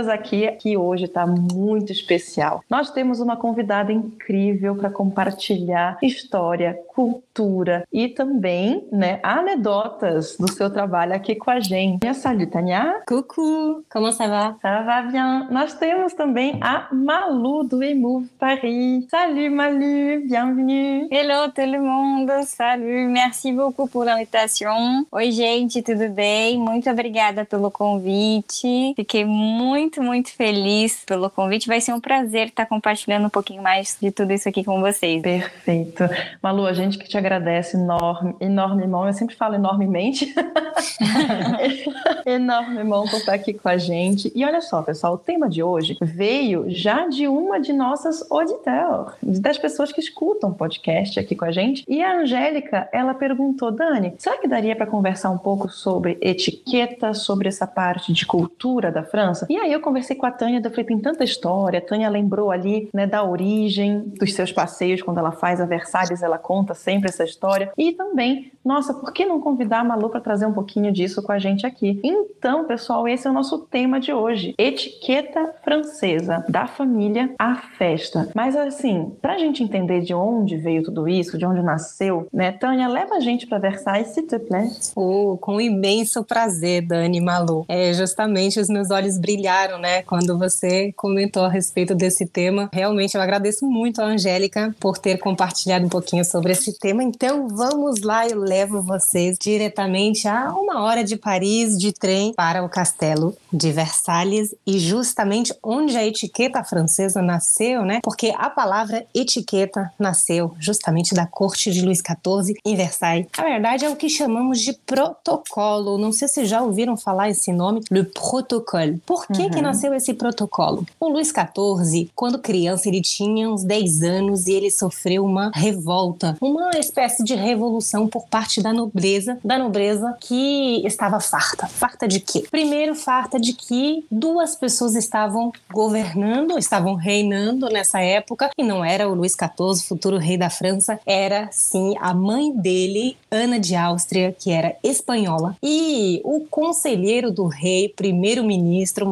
bem-vindas aqui, que hoje está muito especial. Nós temos uma convidada incrível para compartilhar história, cultura e também, né, anedotas do seu trabalho aqui com a gente. Salut, Tania. Coucou, comment ça va? Ça va bien. Nós temos também a Malu do Emove Paris. Salut Malu, bienvenue. Hello le monde, salut, merci beaucoup pour l'invitation. Oi gente, tudo bem? Muito obrigada pelo convite. Fiquei muito, muito feliz pelo convite. Vai ser um prazer estar compartilhando um pouquinho mais de tudo isso aqui com vocês. Perfeito. Malu, a gente que te agradece enorme, enormemente. Eu sempre falo enormemente. enormemente por estar aqui com a gente. E olha só, pessoal, o tema de hoje veio já de uma de nossas auditeurs, das pessoas que escutam podcast aqui com a gente. E a Angélica, ela perguntou, Dani, será que daria para conversar um pouco sobre etiqueta, sobre essa parte de cultura da França? E aí eu conversei com a Tânia, eu falei, tem tanta história. A Tânia lembrou ali, né, da origem dos seus passeios, quando ela faz a Versalhes, ela conta sempre essa história. E também, nossa, por que não convidar a Malu para trazer um pouquinho disso com a gente aqui? Então, pessoal, esse é o nosso tema de hoje: etiqueta francesa, da família à festa. Mas assim, para a gente entender de onde veio tudo isso, de onde nasceu, né, Tânia, leva a gente para Versailles, se te plaît. Oh, com imenso prazer, Dani Malu. É, justamente os meus olhos brilharam, né, quando você comentou a respeito desse tema. Realmente eu agradeço muito a Angélica por ter compartilhado um pouquinho sobre esse tema. Então vamos lá, eu levo vocês diretamente a uma hora de Paris de trem para o castelo de Versalhes e justamente onde a etiqueta francesa nasceu, né? Porque a palavra etiqueta nasceu justamente da corte de Luís XIV em Versailles. A verdade é o que chamamos de protocolo. Não sei se já ouviram falar esse nome, le protocole. Por que uhum. que nasceu esse protocolo? O Luís XIV, quando criança, ele tinha uns 10 anos e ele sofreu uma revolta, uma espécie de revolução por parte da nobreza, da nobreza que estava farta. Farta de quê? Primeiro, farta de que duas pessoas estavam governando, estavam reinando nessa época, e não era o Luís XIV, futuro rei da França, era sim a mãe dele, Ana de Áustria, que era espanhola, e o conselheiro do rei, primeiro-ministro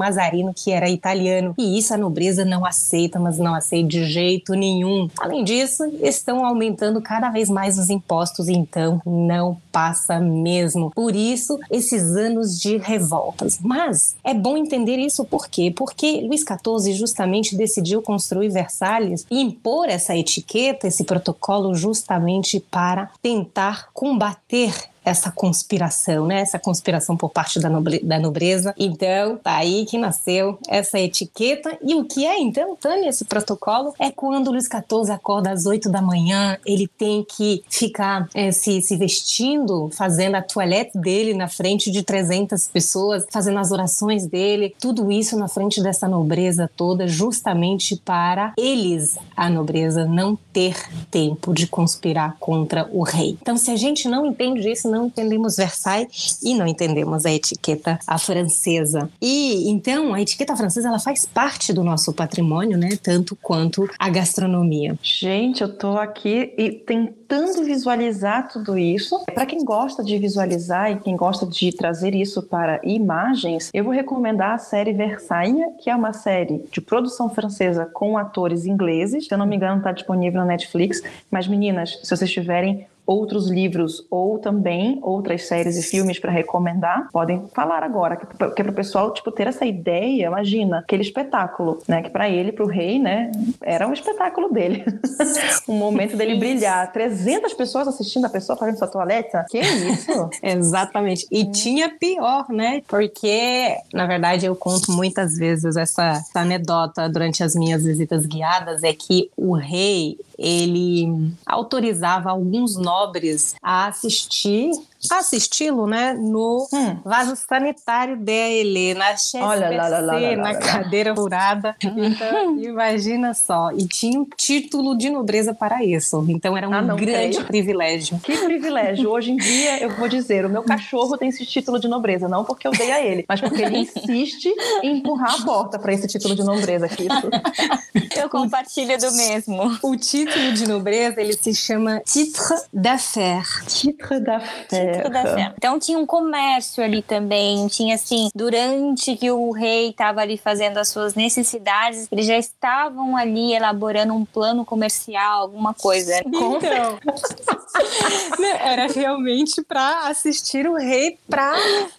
Que era italiano. E isso a nobreza não aceita, mas não aceita de jeito nenhum. Além disso, estão aumentando cada vez mais os impostos, então não passa mesmo. Por isso, esses anos de revoltas. Mas é bom entender isso por quê? Porque Luís XIV justamente decidiu construir Versalhes e impor essa etiqueta, esse protocolo, justamente para tentar combater essa conspiração, né? Essa conspiração por parte da, da nobreza. Então, tá aí que nasceu essa etiqueta. E o que é, então, Tânia, esse protocolo? É quando Luís XIV acorda às 8 da manhã, ele tem que ficar é, se, se vestindo, fazendo a toilette dele na frente de 300 pessoas, fazendo as orações dele, tudo isso na frente dessa nobreza toda, justamente para eles, a nobreza, não ter tempo de conspirar contra o rei. Então, se a gente não entende isso, não não entendemos Versailles e não entendemos a etiqueta francesa. E então a etiqueta francesa ela faz parte do nosso patrimônio, né? Tanto quanto a gastronomia. Gente, eu tô aqui e tentando visualizar tudo isso. Para quem gosta de visualizar e quem gosta de trazer isso para imagens, eu vou recomendar a série Versailles, que é uma série de produção francesa com atores ingleses. Se eu não me engano, está disponível na Netflix. Mas meninas, se vocês tiverem outros livros ou também outras séries e filmes para recomendar, podem falar agora, que, que é para o pessoal tipo ter essa ideia, imagina, aquele espetáculo, né, que para ele, para o rei, né, era um espetáculo dele. um momento dele brilhar. 300 pessoas assistindo a pessoa fazendo sua toaleta? Que isso? Exatamente. E hum. tinha pior, né? Porque, na verdade, eu conto muitas vezes essa, essa anedota durante as minhas visitas guiadas é que o rei, ele autorizava alguns nobres a assistir assisti-lo, né, no hum. vaso sanitário dele, na Olha, lá, lá, lá, na cadeira furada. Então, imagina só. E tinha um título de nobreza para isso. Então, era um ah, grande creio. privilégio. Que privilégio. Hoje em dia, eu vou dizer, o meu cachorro tem esse título de nobreza, não porque eu dei a ele, mas porque ele insiste em empurrar a porta para esse título de nobreza. Isso. Eu compartilho do mesmo. O título de nobreza, ele se chama titre d'affaires. Titre d'affaires tudo certo. Então tinha um comércio ali também, tinha assim, durante que o rei estava ali fazendo as suas necessidades, eles já estavam ali elaborando um plano comercial, alguma coisa. Então, era realmente para assistir o rei para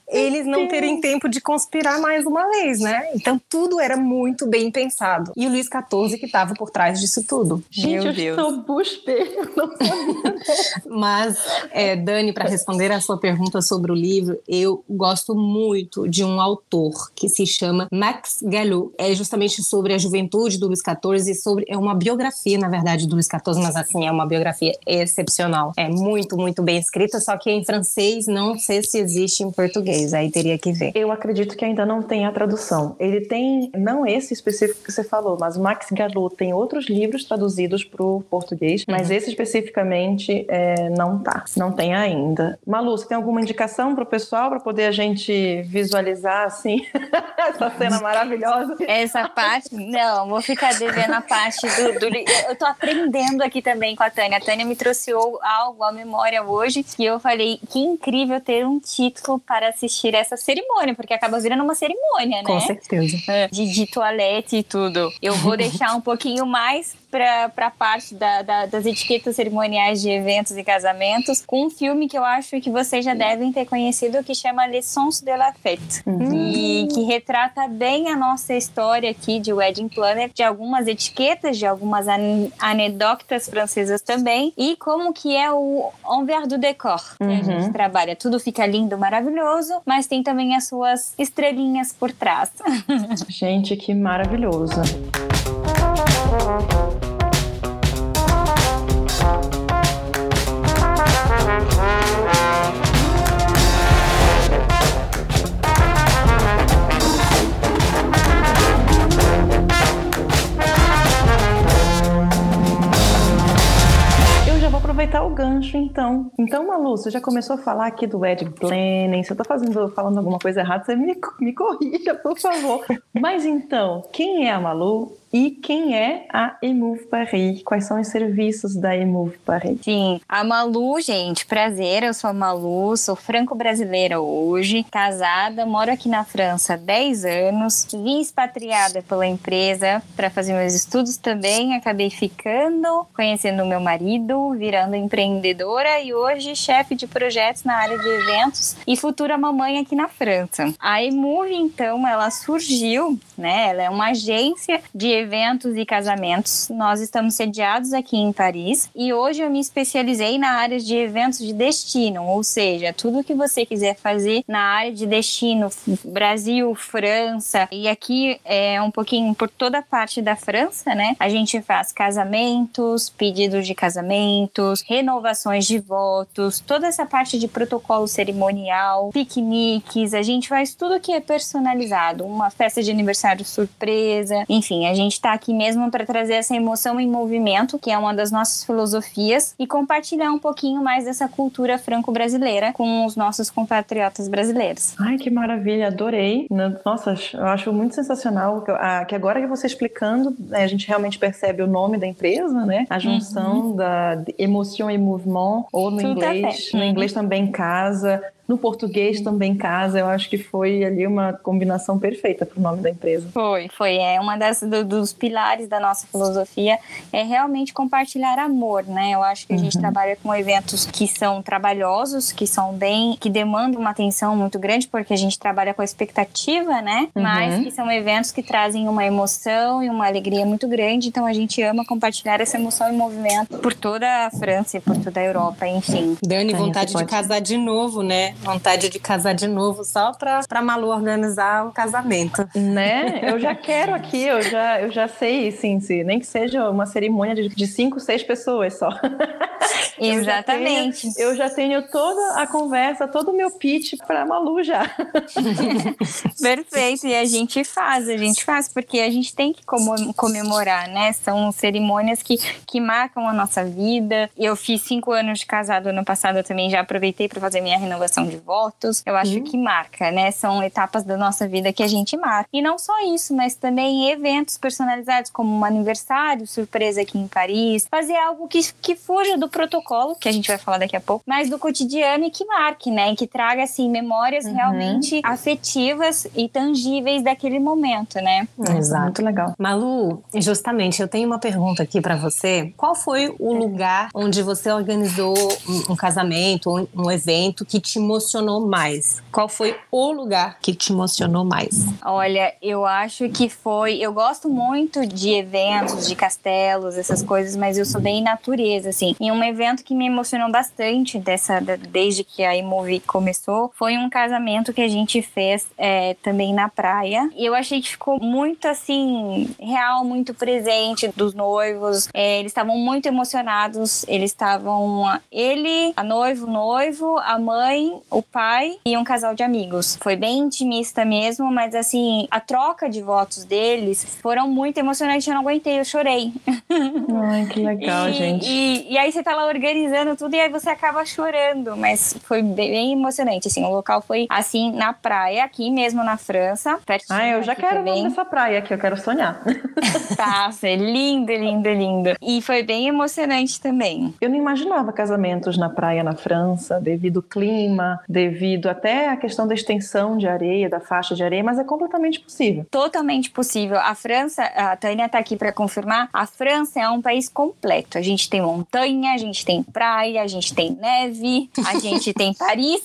eles não terem tempo de conspirar mais uma vez, né? Então tudo era muito bem pensado. E o Luís XIV que estava por trás disso tudo. Gente, Meu Deus. eu sou buspe. Mas, é, Dani, para responder a sua pergunta sobre o livro, eu gosto muito de um autor que se chama Max Gallo. É justamente sobre a juventude do Luís XIV e sobre é uma biografia, na verdade, do Luís XIV, mas assim é uma biografia excepcional. É muito, muito bem escrita, só que em francês não sei se existe em português. Aí teria que ver. Eu acredito que ainda não tem a tradução. Ele tem não esse específico que você falou, mas o Max Gallo tem outros livros traduzidos para o português, mas uhum. esse especificamente é, não tá, não tem ainda. Malu, você tem alguma indicação para o pessoal para poder a gente visualizar assim essa cena maravilhosa? Essa parte, não, vou ficar devendo a parte do, do, Eu tô aprendendo aqui também com a Tânia. A Tânia me trouxe algo à memória hoje e eu falei que incrível ter um título para assistir essa cerimônia, porque acaba virando uma cerimônia, né? Com certeza. É, de, de toalete e tudo. Eu vou deixar um pouquinho mais para a parte da, da, das etiquetas cerimoniais de eventos e casamentos com um filme que eu acho que vocês já devem ter conhecido que chama Les Sons de la Fête uhum. e que retrata bem a nossa história aqui de Wedding Planner, de algumas etiquetas, de algumas an anedotas francesas também e como que é o envers do decor que uhum. a gente trabalha. Tudo fica lindo, maravilhoso, mas tem também as suas estrelinhas por trás. Gente, que maravilhoso. Aproveitar o gancho, então. Então, Malu, você já começou a falar aqui do wedding planning. Se eu tô fazendo, falando alguma coisa errada, você me, me corrija, por favor. Mas então, quem é a Malu? E quem é a Emove Paris? Quais são os serviços da Emove Paris? Sim, a Malu, gente, prazer, eu sou a Malu, sou franco-brasileira hoje, casada, moro aqui na França há 10 anos, vim expatriada pela empresa para fazer meus estudos também, acabei ficando, conhecendo meu marido, virando empreendedora e hoje chefe de projetos na área de eventos e futura mamãe aqui na França. A Emove, então, ela surgiu, né, ela é uma agência de eventos e casamentos. Nós estamos sediados aqui em Paris e hoje eu me especializei na área de eventos de destino, ou seja, tudo que você quiser fazer na área de destino, Brasil, França e aqui é um pouquinho por toda a parte da França, né? A gente faz casamentos, pedidos de casamentos, renovações de votos, toda essa parte de protocolo cerimonial, piqueniques, a gente faz tudo que é personalizado, uma festa de aniversário surpresa, enfim, a gente gente está aqui mesmo para trazer essa emoção em movimento, que é uma das nossas filosofias, e compartilhar um pouquinho mais dessa cultura franco-brasileira com os nossos compatriotas brasileiros. Ai, que maravilha, adorei. Nossa, eu acho muito sensacional que agora que você explicando, né, a gente realmente percebe o nome da empresa, né? A junção uhum. da emoção e movimento, ou no Tudo inglês, no inglês também casa, no português também casa. Eu acho que foi ali uma combinação perfeita para o nome da empresa. Foi, foi. É uma das do, dos pilares da nossa filosofia é realmente compartilhar amor, né? Eu acho que a gente uhum. trabalha com eventos que são trabalhosos, que são bem, que demandam uma atenção muito grande porque a gente trabalha com a expectativa, né? Uhum. Mas que são eventos que trazem uma emoção e uma alegria muito grande. Então a gente ama compartilhar essa emoção e movimento por toda a França e por toda a Europa, enfim. Dani, vontade de casar de novo, né? Vontade de casar de novo só pra, pra Malu organizar o casamento. Né? Eu já quero aqui, eu já, eu já sei, sim, sim. Nem que seja uma cerimônia de, de cinco, seis pessoas só. Exatamente. Eu já, tenho, eu já tenho toda a conversa, todo o meu pitch pra Malu já. Perfeito. E a gente faz, a gente faz, porque a gente tem que comemorar, né? São cerimônias que, que marcam a nossa vida. Eu fiz cinco anos de casado ano passado, eu também já aproveitei para fazer minha renovação de votos. Eu acho uhum. que marca, né? São etapas da nossa vida que a gente marca. E não só isso, mas também eventos personalizados, como um aniversário surpresa aqui em Paris. Fazer algo que, que fuja do protocolo que a gente vai falar daqui a pouco, mas do cotidiano e que marque, né? Que traga, assim, memórias uhum. realmente afetivas e tangíveis daquele momento, né? Exato. Muito legal. Malu, justamente, eu tenho uma pergunta aqui para você. Qual foi o lugar onde você organizou um, um casamento, um, um evento que te emocionou mais? Qual foi o lugar que te emocionou mais? Olha, eu acho que foi. Eu gosto muito de eventos, de castelos, essas coisas, mas eu sou bem natureza, assim. E um evento que me emocionou bastante dessa, desde que a Imove começou foi um casamento que a gente fez é, também na praia. E eu achei que ficou muito assim, real, muito presente dos noivos. É, eles estavam muito emocionados. Eles estavam. Ele, a noiva, o noivo, a mãe, o pai e um casal de amigos. Foi bem intimista mesmo, mas assim, a troca de votos deles foram muito emocionantes. Eu não aguentei, eu chorei. Ai, que legal, e, gente. E, e, aí você tá lá organizando tudo e aí você acaba chorando, mas foi bem emocionante, assim, o local foi assim, na praia, aqui mesmo na França, pertinho. Ah, eu já quero também. nessa praia aqui, eu quero sonhar. Tá, é lindo, lindo, lindo. E foi bem emocionante também. Eu não imaginava casamentos na praia na França, devido ao clima, devido até a questão da extensão de areia, da faixa de areia, mas é completamente possível. Totalmente possível. A França, a Tânia tá aqui para confirmar, a França é um país completo. A gente tem montanha, a gente tem praia, a gente tem neve, a gente tem Paris.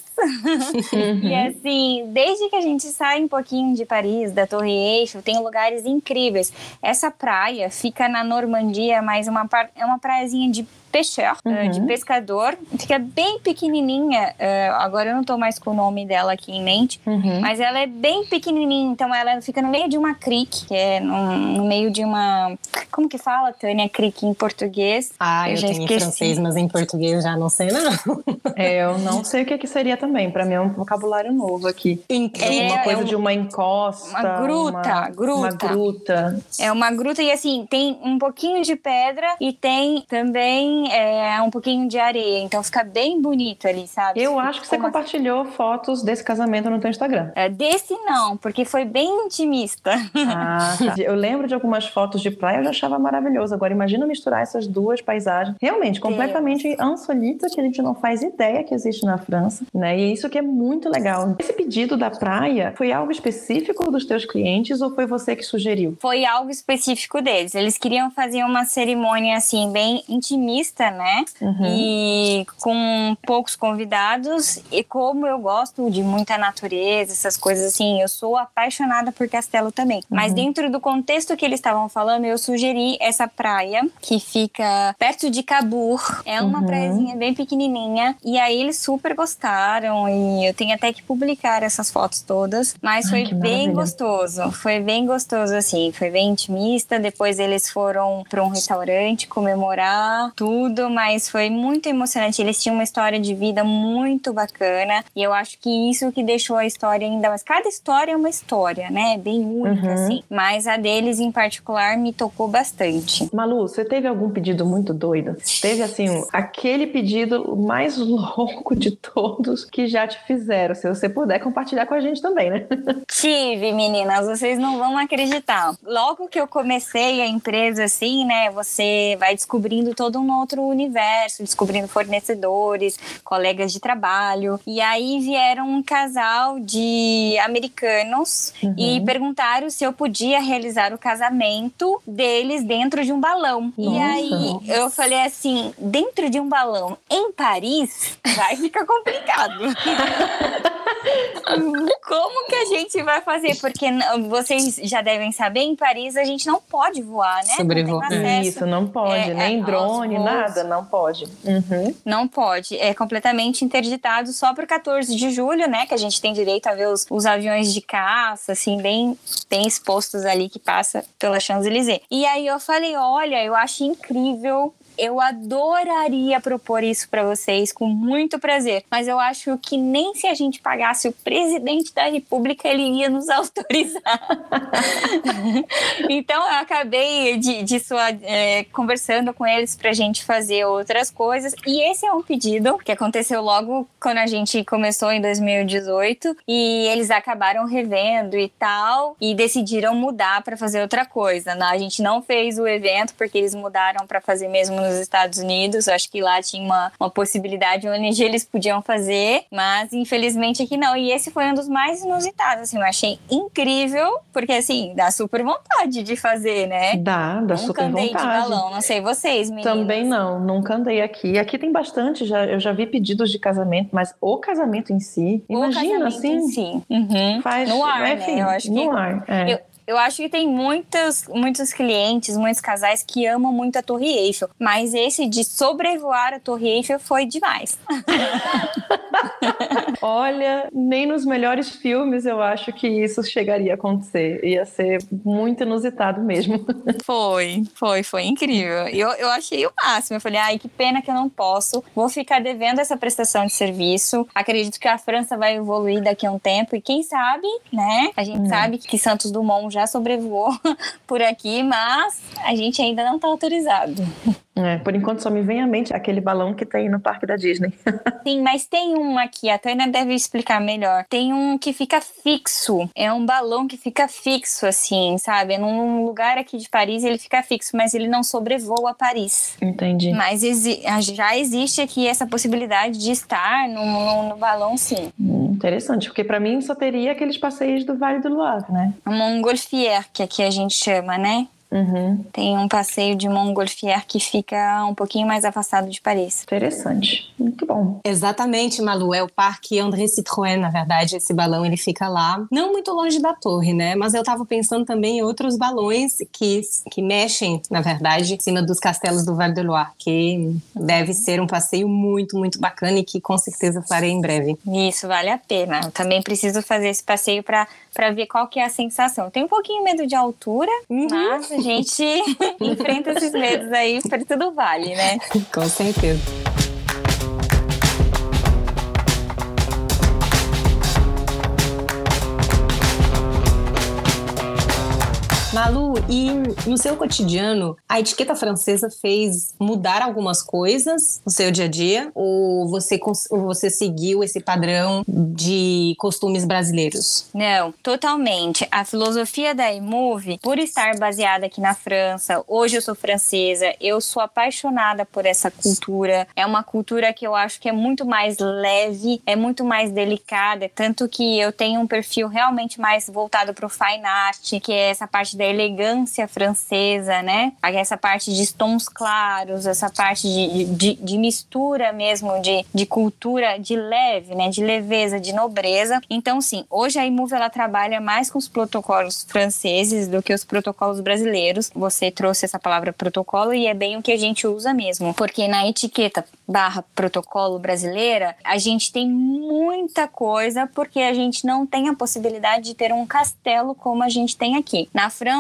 Uhum. e assim, desde que a gente sai um pouquinho de Paris, da Torre Eiffel, tem lugares incríveis. Essa praia fica na Normandia, mas uma, é uma praiazinha de pêcheur, uhum. de pescador. Fica bem pequenininha. Uh, agora eu não tô mais com o nome dela aqui em mente, uhum. mas ela é bem pequenininha. Então ela fica no meio de uma crique, que é no, meio de uma. Como que fala, Tânia? Crique em português. Ah, eu, eu tenho esqueci. em francês, mas em português já não sei, não. É, eu não sei o que, que seria também. Para mim é um vocabulário novo aqui. É, uma coisa é um, de uma encosta. Uma gruta, uma, gruta. Uma gruta. É uma gruta e assim, tem um pouquinho de pedra e tem também é, um pouquinho de areia, então fica bem bonito ali, sabe? Eu acho que você Como compartilhou assim? fotos desse casamento no teu Instagram. É, desse não, porque foi bem intimista. Ah, tá. Eu lembro de algumas fotos de praia, eu já achava maravilhoso. Agora imagina misturar essas duas paisagens, realmente completamente insólita, que a gente não faz ideia que existe na França, né? E isso que é muito legal. Esse pedido da praia foi algo específico dos teus clientes ou foi você que sugeriu? Foi algo específico deles. Eles queriam fazer uma cerimônia assim bem intimista né? Uhum. E com poucos convidados. E como eu gosto de muita natureza, essas coisas assim, eu sou apaixonada por castelo também. Uhum. Mas dentro do contexto que eles estavam falando, eu sugeri essa praia que fica perto de Cabur. É uma uhum. praiazinha bem pequenininha. E aí eles super gostaram. E eu tenho até que publicar essas fotos todas. Mas Ai, foi bem gostoso. Foi bem gostoso, assim. Foi bem intimista. Depois eles foram para um restaurante comemorar tudo tudo, mas foi muito emocionante. Eles tinham uma história de vida muito bacana e eu acho que isso que deixou a história ainda mais. Cada história é uma história, né? Bem única, uhum. assim. Mas a deles em particular me tocou bastante. Malu, você teve algum pedido muito doido? Teve, assim, aquele pedido mais louco de todos que já te fizeram. Se você puder compartilhar com a gente também, né? Tive, meninas, vocês não vão acreditar. Logo que eu comecei a empresa, assim, né? Você vai descobrindo todo um outro universo, descobrindo fornecedores, colegas de trabalho. E aí vieram um casal de americanos uhum. e perguntaram se eu podia realizar o casamento deles dentro de um balão. Nossa. E aí eu falei assim: dentro de um balão em Paris vai ficar complicado. Como que a gente vai fazer? Porque vocês já devem saber, em Paris a gente não pode voar, né? Sobrevoar. Isso, não pode. É, nem drone, nada, não pode. Uhum. Não pode. É completamente interditado só para 14 de julho, né? Que a gente tem direito a ver os, os aviões de caça, assim, bem, bem expostos ali que passa pela Champs-Élysées. E aí eu falei, olha, eu acho incrível eu adoraria propor isso para vocês com muito prazer, mas eu acho que nem se a gente pagasse o presidente da República ele iria nos autorizar. então eu acabei de, de sua, é, conversando com eles para a gente fazer outras coisas e esse é um pedido que aconteceu logo quando a gente começou em 2018 e eles acabaram revendo e tal e decidiram mudar para fazer outra coisa. Né? A gente não fez o evento porque eles mudaram para fazer mesmo nos Estados Unidos. Eu acho que lá tinha uma, uma possibilidade onde eles podiam fazer, mas infelizmente aqui não. E esse foi um dos mais inusitados, assim, eu achei incrível, porque assim, dá super vontade de fazer, né? Dá, dá nunca super andei vontade. de balão, não sei vocês, meninas. Também não, nunca andei aqui. Aqui tem bastante, já, eu já vi pedidos de casamento, mas o casamento em si, O imagina assim, em si. Uhum. faz No ar, né? enfim, Eu acho que- no ar. é. Eu- Eu acho que tem muitos, muitos clientes, muitos casais que amam muito a Torre Eiffel, mas esse de sobrevoar a Torre Eiffel foi demais. Olha, nem nos melhores filmes eu acho que isso chegaria a acontecer. Ia ser muito inusitado mesmo. Foi, foi, foi incrível. Eu, eu achei o máximo. Eu falei, ai, que pena que eu não posso. Vou ficar devendo essa prestação de serviço. Acredito que a França vai evoluir daqui a um tempo. E quem sabe, né? A gente Hum. sabe que Santos Dumont já sobrevoou por aqui, mas a gente ainda não está autorizado. É, por enquanto só me vem à mente aquele balão que tem no parque da Disney. Sim, mas tem um aqui, a Tânia deve explicar melhor. Tem um que fica fixo. É um balão que fica fixo, assim, sabe? Num lugar aqui de Paris ele fica fixo, mas ele não sobrevoa Paris. Entendi. Mas exi- já existe aqui essa possibilidade de estar no, no- no balão, sim. Hum, interessante, porque para mim só teria aqueles passeios do Vale do Loire, né? A Montgolfier, que aqui a gente chama, né? Uhum, Tem um passeio de Montgolfier que fica um pouquinho mais afastado de Paris. interessante. Muito bom. Exatamente, Malu. É o Parque André Citroën, na verdade. Esse balão ele fica lá, não muito longe da torre, né? Mas eu tava pensando também em outros balões que, que mexem, na verdade, em cima dos castelos do Vale do Loire, que deve ser um passeio muito, muito bacana e que com certeza farei em breve. Isso, vale a pena. Eu também preciso fazer esse passeio para para ver qual que é a sensação. Tenho um pouquinho medo de altura, Uhum. mas a gente enfrenta esses medos aí, para tudo vale, né? Com certeza. Malu, e no seu cotidiano, a etiqueta francesa fez mudar algumas coisas no seu dia a dia? Ou você, ou você seguiu esse padrão de costumes brasileiros? Não, totalmente. A filosofia da Emove, por estar baseada aqui na França, hoje eu sou francesa, eu sou apaixonada por essa cultura. É uma cultura que eu acho que é muito mais leve, é muito mais delicada, tanto que eu tenho um perfil realmente mais voltado para o fine art, que é essa parte da elegância francesa, né? Essa parte de tons claros, essa parte de, de, de mistura mesmo de, de cultura de leve, né? De leveza, de nobreza. Então, sim, hoje a Imove ela trabalha mais com os protocolos franceses do que os protocolos brasileiros. Você trouxe essa palavra protocolo e é bem o que a gente usa mesmo, porque na etiqueta barra protocolo brasileira a gente tem muita coisa porque a gente não tem a possibilidade de ter um castelo como a gente tem aqui. Na França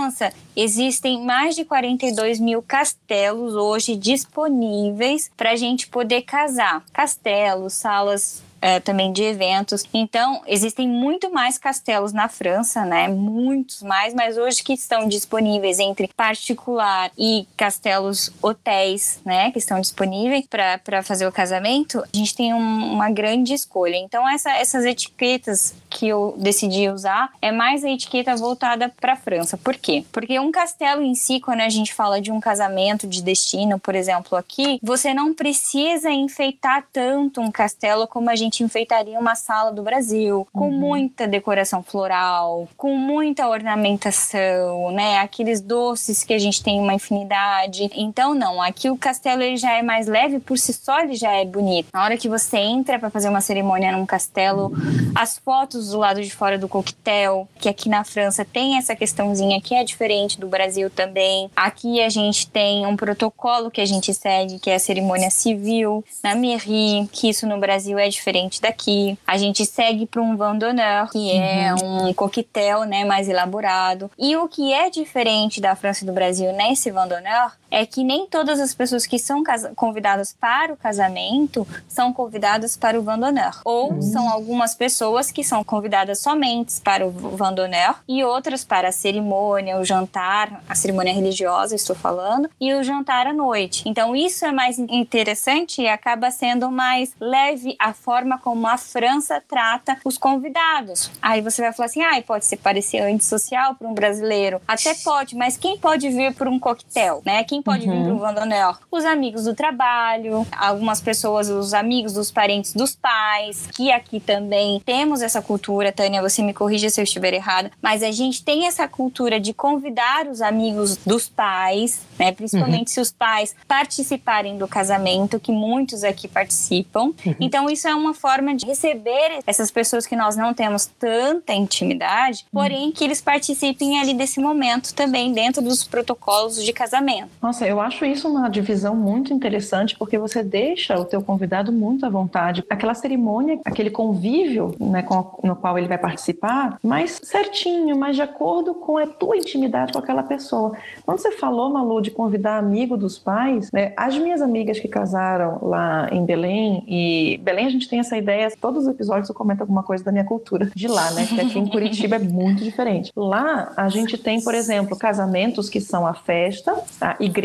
existem mais de 42 mil castelos hoje disponíveis para a gente poder casar. Castelos, salas é, também de eventos. Então, existem muito mais castelos na França, né? Muitos mais, mas hoje que estão disponíveis entre particular e castelos hotéis, né? Que estão disponíveis para fazer o casamento, a gente tem um- uma grande escolha. Então, essa- essas etiquetas que eu decidi usar é mais a etiqueta voltada para a França. Por quê? Porque um castelo em si, quando a gente fala de um casamento de destino, por exemplo, aqui, você não precisa enfeitar tanto um castelo como a gente enfeitaria uma sala do Brasil, com muita decoração floral, com muita ornamentação, né? Aqueles doces que a gente tem uma infinidade. Então, não, aqui o castelo ele já é mais leve, por si só ele já é bonito. Na hora que você entra para fazer uma cerimônia num castelo, as fotos do lado de fora do coquetel, que aqui na França tem essa questãozinha que é diferente do Brasil também. Aqui a gente tem um protocolo que a gente segue, que é a cerimônia civil, na mairie, que isso no Brasil é diferente daqui. A gente segue para um vin d'honneur, que é um coquetel, né, mais elaborado. E o que é diferente da França e do Brasil nesse vin d'honneur é que nem todas as pessoas que são convidadas para o casamento são convidadas para o vin d'honneur. Ou são algumas pessoas que são convidadas somente para o vin d'honneur e outras para a cerimônia, o jantar, a cerimônia religiosa, estou falando, e o jantar à noite. Então isso é mais interessante e acaba sendo mais leve a forma forma como a França trata os convidados. Aí você vai falar assim: ah, pode ser parecer antissocial para um brasileiro. Até pode, mas quem pode vir por um coquetel, né? Quem pode uhum. vir para o Vandonel? Os amigos do trabalho, algumas pessoas, os amigos dos parentes dos pais, que aqui também temos essa cultura, Tânia, você me corrija se eu estiver errada, mas a gente tem essa cultura de convidar os amigos dos pais, né? Principalmente uhum. se os pais participarem do casamento, que muitos aqui participam. Uhum. Então, isso é uma forma de receber essas pessoas que nós não temos tanta intimidade, uhum. porém que eles participem ali desse momento também dentro dos protocolos de casamento. Nossa, eu acho isso uma divisão muito interessante, porque você deixa o teu convidado muito à vontade. Aquela cerimônia, aquele convívio né, com, no qual ele vai participar, mais certinho, mais de acordo com a tua intimidade com aquela pessoa. Quando você falou, Malu, de convidar amigo dos pais, né, as minhas amigas que casaram lá em Belém, e Belém a gente tem essa ideia, todos os episódios eu comento alguma coisa da minha cultura de lá, né? Que aqui em Curitiba é muito diferente. Lá a gente tem, por exemplo, casamentos que são a festa, a igreja,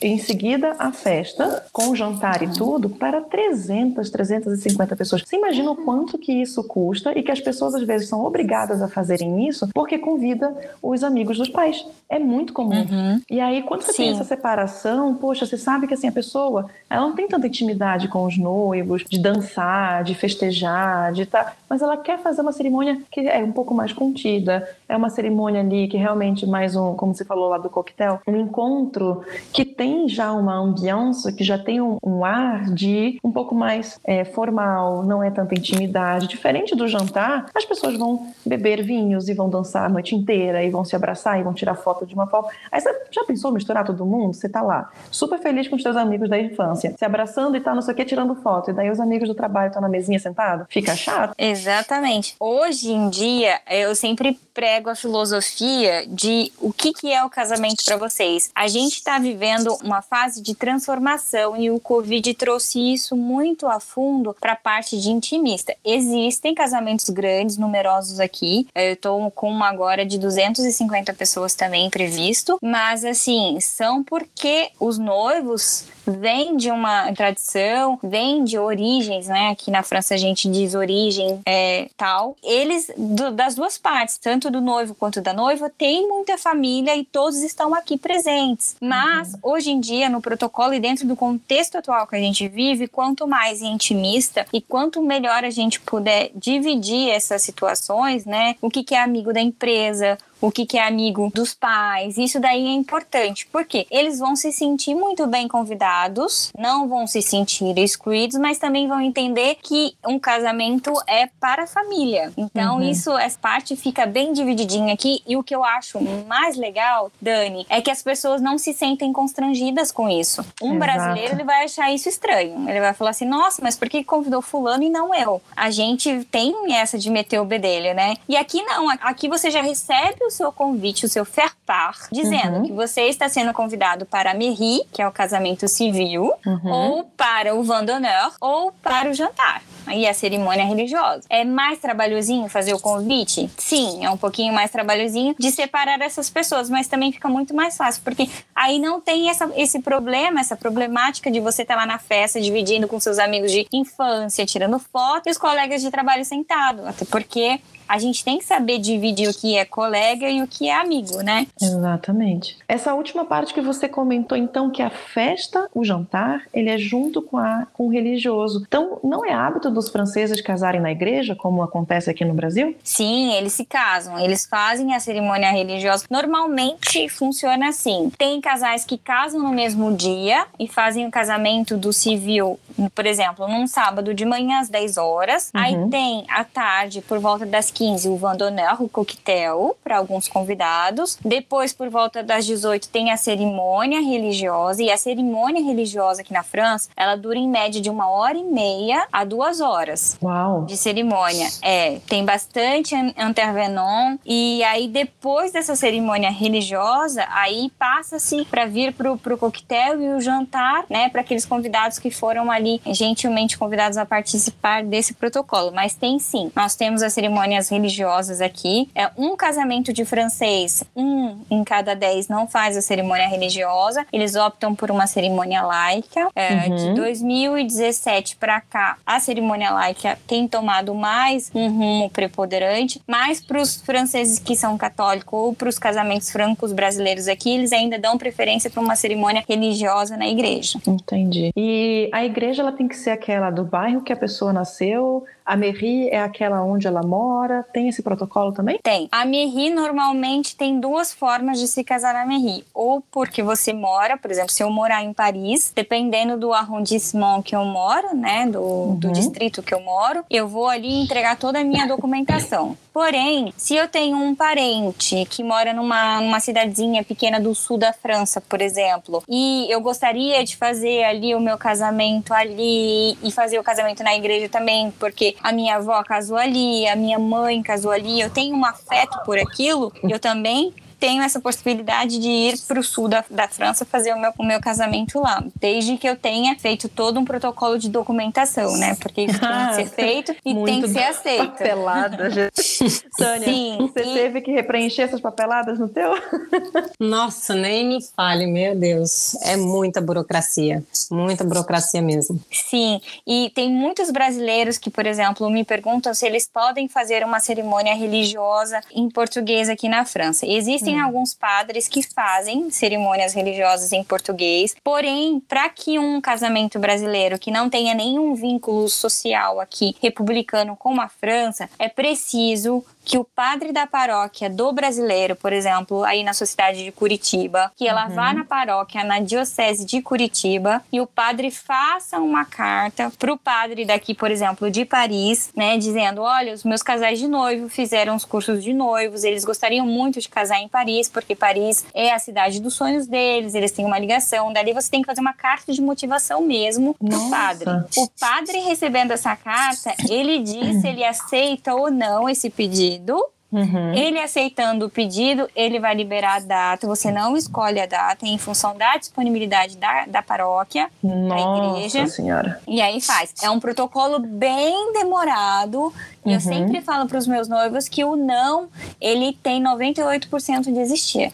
em seguida a festa, com jantar e tudo, para 300, 350 pessoas. Você imagina o quanto que isso custa e que as pessoas às vezes são obrigadas a fazerem isso porque convida os amigos dos pais. É muito comum. Uhum. E aí, quando você Sim. tem essa separação, poxa, você sabe que assim, a pessoa ela não tem tanta intimidade com os noivos, de dançar, de festejar, de. Tá, mas ela quer fazer uma cerimônia que é um pouco mais contida, é uma cerimônia ali que realmente mais um, como você falou lá do coquetel, um encontro que tem já uma ambiance, que já tem um, um ar de um pouco mais é, formal, não é tanta intimidade. Diferente do jantar, as pessoas vão beber vinhos e vão dançar a noite inteira e vão se abraçar e vão tirar foto de uma foto. Aí você já pensou misturar todo mundo? Você tá lá, super feliz com os seus amigos da infância, se abraçando e tá não sei o que, tirando foto. E daí os amigos do trabalho estão na mesinha sentado? Fica chato? Exatamente. Hoje em dia, eu sempre prego a filosofia de o que, que é o casamento para vocês. A gente está vivendo uma fase de transformação e o Covid trouxe isso muito a fundo para a parte de intimista. Existem casamentos grandes, numerosos aqui. Eu estou com uma agora de 250 pessoas também previsto, mas assim, são porque os noivos vêm de uma tradição, vêm de origens, né? Aqui na França a gente diz origem é, tal. Eles, do, das duas partes, tanto do noivo quanto da noiva, tem muita família e todos estão aqui presentes. Mas, uhum. hoje em dia, no protocolo e dentro do contexto atual que a gente vive, quanto mais intimista e quanto melhor a gente puder dividir essas situações, né? O que, que é amigo da empresa, o que, que é amigo dos pais. Isso daí é importante, porque eles vão se sentir muito bem convidados, não vão se sentir excluídos, mas também vão entender que um casamento é para a família. Então, uhum. isso, essa parte fica bem divididinha aqui. E o que eu acho mais legal, Dani, é que as pessoas não se sentem constrangidas com isso. Um Exato. brasileiro, ele vai achar isso estranho. Ele vai falar assim: nossa, mas por que convidou Fulano e não eu? A gente tem essa de meter o bedelho, né? E aqui não, aqui você já recebe o seu convite, o seu faire part, dizendo uhum. que você está sendo convidado para a mairie, que é o casamento civil, uhum. ou para o vin d'honneur, ou para o jantar. E a cerimônia religiosa. É mais trabalhosinho fazer o convite? Sim, é um pouquinho mais trabalhosinho de separar essas pessoas, mas também fica muito mais fácil, porque aí não tem essa, esse problema, essa problemática de você estar tá lá na festa dividindo com seus amigos de infância, tirando foto, e os colegas de trabalho sentados. Até porque a gente tem que saber dividir o que é colega e o que é amigo, né? Exatamente. Essa última parte que você comentou, então, que a festa, o jantar, ele é junto com, a, com o religioso. Então, não é hábito dos franceses casarem na igreja, como acontece aqui no Brasil? Sim, eles se casam, eles fazem a cerimônia religiosa. Normalmente funciona assim: tem casais que casam no mesmo dia e fazem o casamento do civil, por exemplo, num sábado de manhã às 10 horas. Uhum. Aí tem à tarde, por volta das 15, o Vandonel, o coquetel, para alguns convidados. Depois, por volta das 18, tem a cerimônia religiosa. E a cerimônia religiosa aqui na França, ela dura em média de uma hora e meia a duas horas Uau. de cerimônia. É, tem bastante intervenant. E aí, depois dessa cerimônia religiosa, aí passa-se para vir pro, pro coquetel e o jantar, né, para aqueles convidados que foram ali gentilmente convidados a participar desse protocolo. Mas tem sim. Nós temos as cerimônias religiosas aqui. É um casamento de francês, um em cada dez não faz a cerimônia religiosa. Eles optam por uma cerimônia laica. É, uhum. De 2017 para cá, a cerimônia laica tem tomado mais um rumo preponderante. Mas para os franceses que são católicos ou para os casamentos francos brasileiros aqui, eles ainda dão preferência para uma cerimônia religiosa na igreja. Entendi. E a igreja ela tem que ser aquela do bairro que a pessoa nasceu, a mairie é aquela onde ela mora? Tem esse protocolo também? Tem. A mairie normalmente tem duas formas de se casar na mairie. Ou porque você mora, por exemplo, se eu morar em Paris, dependendo do arrondissement que eu moro, né, do, uhum. do distrito que eu moro, eu vou ali entregar toda a minha documentação. Porém, se eu tenho um parente que mora numa, numa cidadezinha pequena do sul da França, por exemplo, e eu gostaria de fazer ali o meu casamento ali e fazer o casamento na igreja também, porque a minha avó casou ali, a minha mãe casou ali, eu tenho um afeto por aquilo, eu também tenho essa possibilidade de ir para o sul da, da França fazer o meu, o meu casamento lá, desde que eu tenha feito todo um protocolo de documentação, né? Porque isso tem que ser feito e tem que ser aceito. Papelada, gente. Tânia, Sim, você e... teve que repreencher essas papeladas no teu? Nossa, nem me fale, meu Deus. É muita burocracia, muita burocracia mesmo. Sim, e tem muitos brasileiros que, por exemplo, me perguntam se eles podem fazer uma cerimônia religiosa em português aqui na França. Existem Existem hum. alguns padres que fazem cerimônias religiosas em português, porém, para que um casamento brasileiro que não tenha nenhum vínculo social aqui republicano com a França, é preciso que o padre da paróquia do brasileiro, por exemplo, aí na sociedade de Curitiba, que ela uhum. vá na paróquia, na diocese de Curitiba, e o padre faça uma carta pro padre daqui, por exemplo, de Paris, né, dizendo: olha, os meus casais de noivo fizeram os cursos de noivos, eles gostariam muito de casar em Paris, porque Paris é a cidade dos sonhos deles, eles têm uma ligação. Dali você tem que fazer uma carta de motivação mesmo pro Nossa. padre. O padre recebendo essa carta, ele diz se ele aceita ou não esse pedido pedido. Uhum. Ele aceitando o pedido, ele vai liberar a data. Você não escolhe a data em função da disponibilidade da, da paróquia, Nossa da igreja. Senhora. E aí faz. É um protocolo bem demorado. E uhum. eu sempre falo para os meus noivos que o não, ele tem 98% de existir.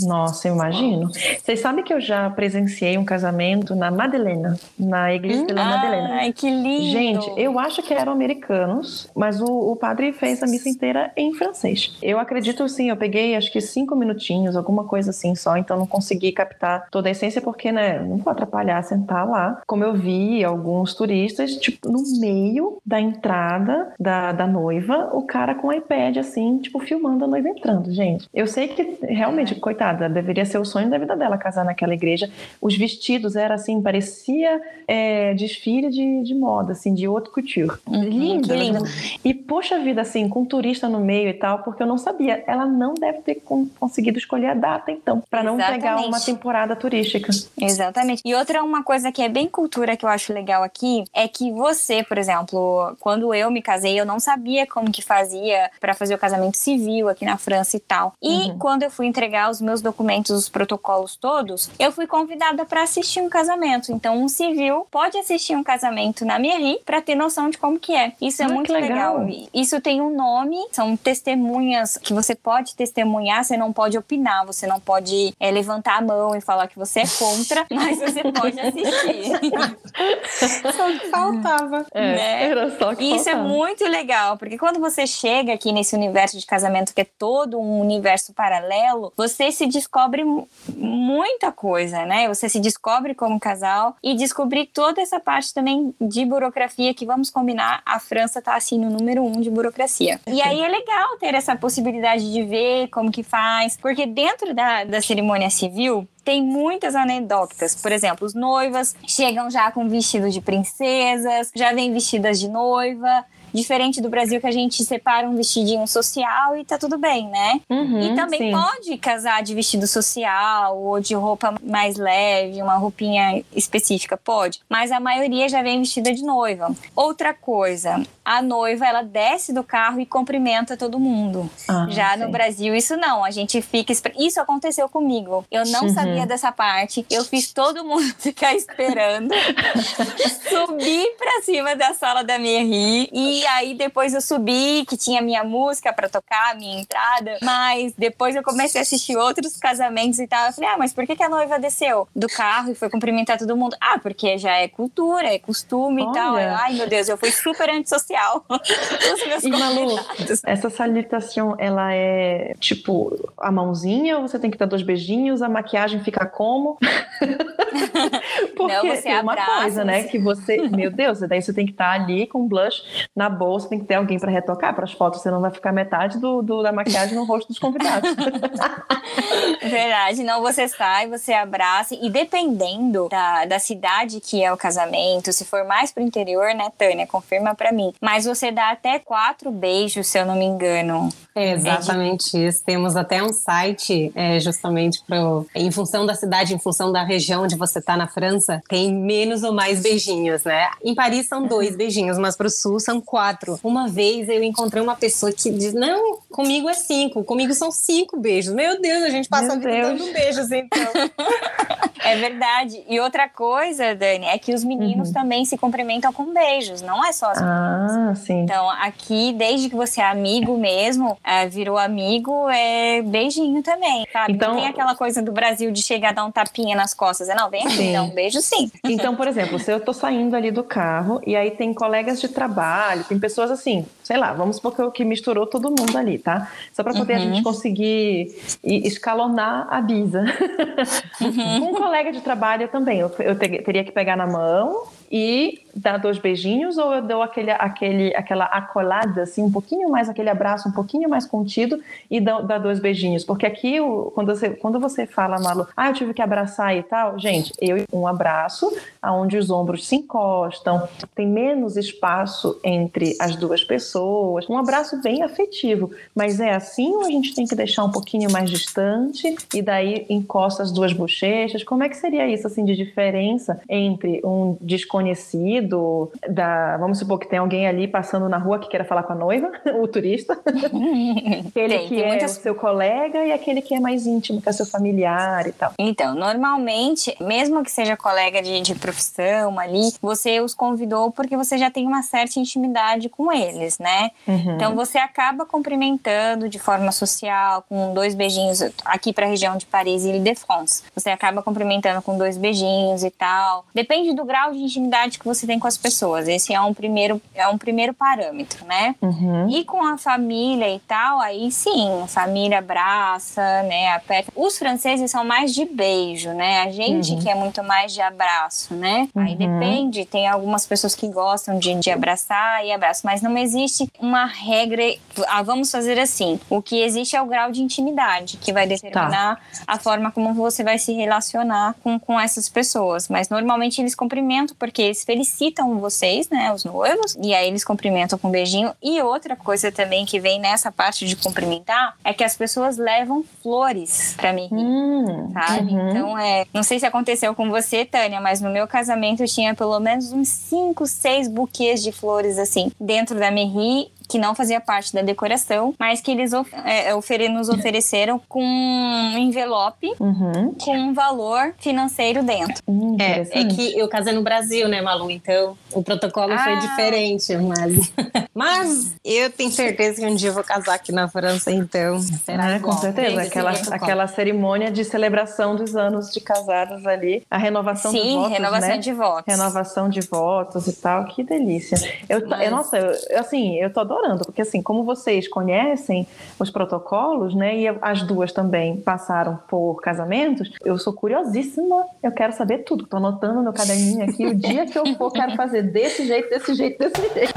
Nossa, imagino. Vocês sabem que eu já presenciei um casamento na Madelena, na igreja de La Madelena. Ai, que lindo! Gente, eu acho que eram americanos, mas o, o padre fez a missa inteira em francês. Eu acredito sim, eu peguei acho que cinco minutinhos, alguma coisa assim só, então não consegui captar toda a essência, porque, né, não vou atrapalhar sentar lá. Como eu vi alguns turistas, tipo, no meio da entrada da, da noiva, o cara com o iPad, assim, tipo, filmando a noiva entrando, gente. Eu sei que realmente, coitada, deveria ser o sonho da vida dela casar naquela igreja. Os vestidos era assim, parecia é, desfile de, de moda, assim, de haute couture. Uhum, lindo, que lindo. E poxa vida, assim, com turista no meio e tal, porque eu não sabia. Ela não deve ter conseguido escolher a data, então, para não Exatamente. pegar uma temporada turística. Exatamente. E outra uma coisa que é bem cultura que eu acho legal aqui é que você, por exemplo, quando eu me casei, eu não sabia como que fazia para fazer o casamento civil aqui na França e tal. E uhum. quando eu fui entregar os meus documentos, os protocolos todos, eu fui convidada para assistir um casamento. Então, um civil pode assistir um casamento na Mairie para ter noção de como que é. Isso é ah, muito legal. legal. Isso tem um nome, são testemunhas que você pode testemunhar, você não pode opinar, você não pode é, levantar a mão e falar que você é contra, mas você pode assistir. só que faltava. É, né? Era só que Isso é é muito legal, porque quando você chega aqui nesse universo de casamento, que é todo um universo paralelo, você se descobre muita coisa, né? Você se descobre como casal e descobrir toda essa parte também de burocracia que vamos combinar, a França tá assim no número um de burocracia. E aí é legal ter essa possibilidade de ver como que faz, porque dentro da, da cerimônia civil tem muitas anedotas. Por exemplo, os noivas chegam já com vestido de princesas, já vêm vestidas de noiva Diferente do Brasil que a gente separa um vestidinho social e tá tudo bem, né? Uhum, e também sim. pode casar de vestido social ou de roupa mais leve, uma roupinha específica, pode. Mas a maioria já vem vestida de noiva. Outra coisa, a noiva ela desce do carro e cumprimenta todo mundo. Ah, Já sim. no Brasil, isso não. A gente fica. Isso aconteceu comigo. Eu não Uhum. sabia dessa parte. Eu fiz todo mundo ficar esperando. subi pra cima da sala da Merri. E aí depois eu subi, que tinha minha música pra tocar, minha entrada. Mas depois eu comecei a assistir outros casamentos e tal. Eu falei, ah, mas por que, que a noiva desceu do carro e foi cumprimentar todo mundo? Ah, porque já é cultura, é costume e tal. Olha. Eu, Ai, meu Deus, eu fui super antissocial. Os meus E Malu, essa salutação, ela é tipo a mãozinha ou você tem que dar dois beijinhos? A maquiagem fica como? Porque Não, você tem uma abraça, coisa, né? você- Que você, meu Deus, daí você tem que estar ali com blush na bolsa, tem que ter alguém para retocar para as fotos, você não vai ficar metade do, do- da maquiagem no rosto dos convidados. Verdade, não, você sai, você abraça, e dependendo da, da cidade que é o casamento, se for mais pro interior, né, Tânia, confirma pra mim. Mas você dá até quatro beijos, se eu não me engano. É exatamente isso. Temos até um site, é, justamente pro, em função da cidade, em função da região onde você está na França, tem menos ou mais beijinhos, né? Em Paris são dois beijinhos, mas pro sul são quatro. Uma vez eu encontrei uma pessoa que diz: Não, comigo é cinco, comigo são cinco beijos. Meu Deus, a gente passa Meu a vida Deus. dando beijos, então. É verdade. E outra coisa, Dani, é que os meninos Uhum. também se cumprimentam com beijos, não é só as ah, sim. Então, aqui, desde que você é amigo mesmo, é, virou amigo, é beijinho também, sabe? Então- Não tem aquela coisa do Brasil de chegar a dar um tapinha nas costas. É, não, vem aqui, Sim. dá um beijo sim. Então, por exemplo, se eu tô saindo ali do carro e aí tem colegas de trabalho, tem pessoas assim, sei lá, vamos supor que, eu- que misturou todo mundo ali, tá? Só para poder a Uhum. gente conseguir e- escalonar a bisa. Uhum. Com um colega de trabalho também, eu, eu te- teria que pegar na mão e dar dois beijinhos ou eu dou aquele, aquele, aquela acolada, assim, um pouquinho mais, aquele abraço um pouquinho mais contido e dá, dá dois beijinhos. Porque aqui, quando você, quando você fala, Malu, ah, eu tive que abraçar e tal, gente, eu um abraço aonde os ombros se encostam, tem menos espaço entre as duas pessoas, um abraço bem afetivo. Mas é assim ou a gente tem que deixar um pouquinho mais distante e daí encosta as duas bochechas? Como é que seria isso, assim, de diferença entre um desconhecido, da, vamos supor que tem alguém ali passando na rua que queira falar com a noiva, o turista, aquele Tem, que tem é muitas- o seu colega e aquele que é mais íntimo, que é seu familiar e tal. Então, normalmente, mesmo que seja colega de, de profissão ali, você os convidou porque você já tem uma certa intimidade com eles, né? Uhum. Então você acaba cumprimentando de forma social, com dois beijinhos aqui para a região de Paris e Ile-de-France. Você acaba cumprimentando com dois beijinhos e tal. Depende do grau de intimidade que você tem com as pessoas. Esse é um primeiro, é um primeiro parâmetro, né? Uhum. E com a família e tal, aí sim, família abraça, né, aperta. Os franceses são mais de beijo, né? A gente que é muito mais de abraço, né? Aí Uhum. depende, tem algumas pessoas que gostam de, de abraçar e abraço, mas não existe uma regra, ah, vamos fazer assim. O que existe é o grau de intimidade, que vai determinar a forma como você vai se relacionar com, com essas pessoas. Mas normalmente eles cumprimentam porque eles felicitam vocês, né, os noivos, e aí eles cumprimentam com um beijinho. E outra coisa também que vem nessa parte de cumprimentar é que as pessoas levam flores pra mim. Hum, Sabe? uhum. Então, é. Não sei se aconteceu com você, Tânia, mas no meu casamento eu tinha pelo menos uns 5, 6 buquês de flores, assim, dentro da Merri, que não fazia parte da decoração, mas que eles of- é, ofere- nos ofereceram com um envelope Uhum. com um valor financeiro dentro. Hum, É, é que eu casei no Brasil, né, Malu? Então o protocolo foi Ah. diferente, mas. Mas eu tenho certeza que um dia eu vou casar aqui na França, então será Ah, com certeza, aquela, aquela cerimônia de celebração dos anos de casados ali, a renovação de Sim, votos, renovação né? de votos. Renovação de votos e tal, que delícia. Eu, Mas- eu- nossa, eu, assim, eu tô adorando, porque assim, como vocês conhecem os protocolos, né, e as duas também passaram por casamentos, eu sou curiosíssima, eu quero saber tudo. Tô anotando no caderninho aqui, o dia que eu for, quero fazer desse jeito, desse jeito, desse jeito.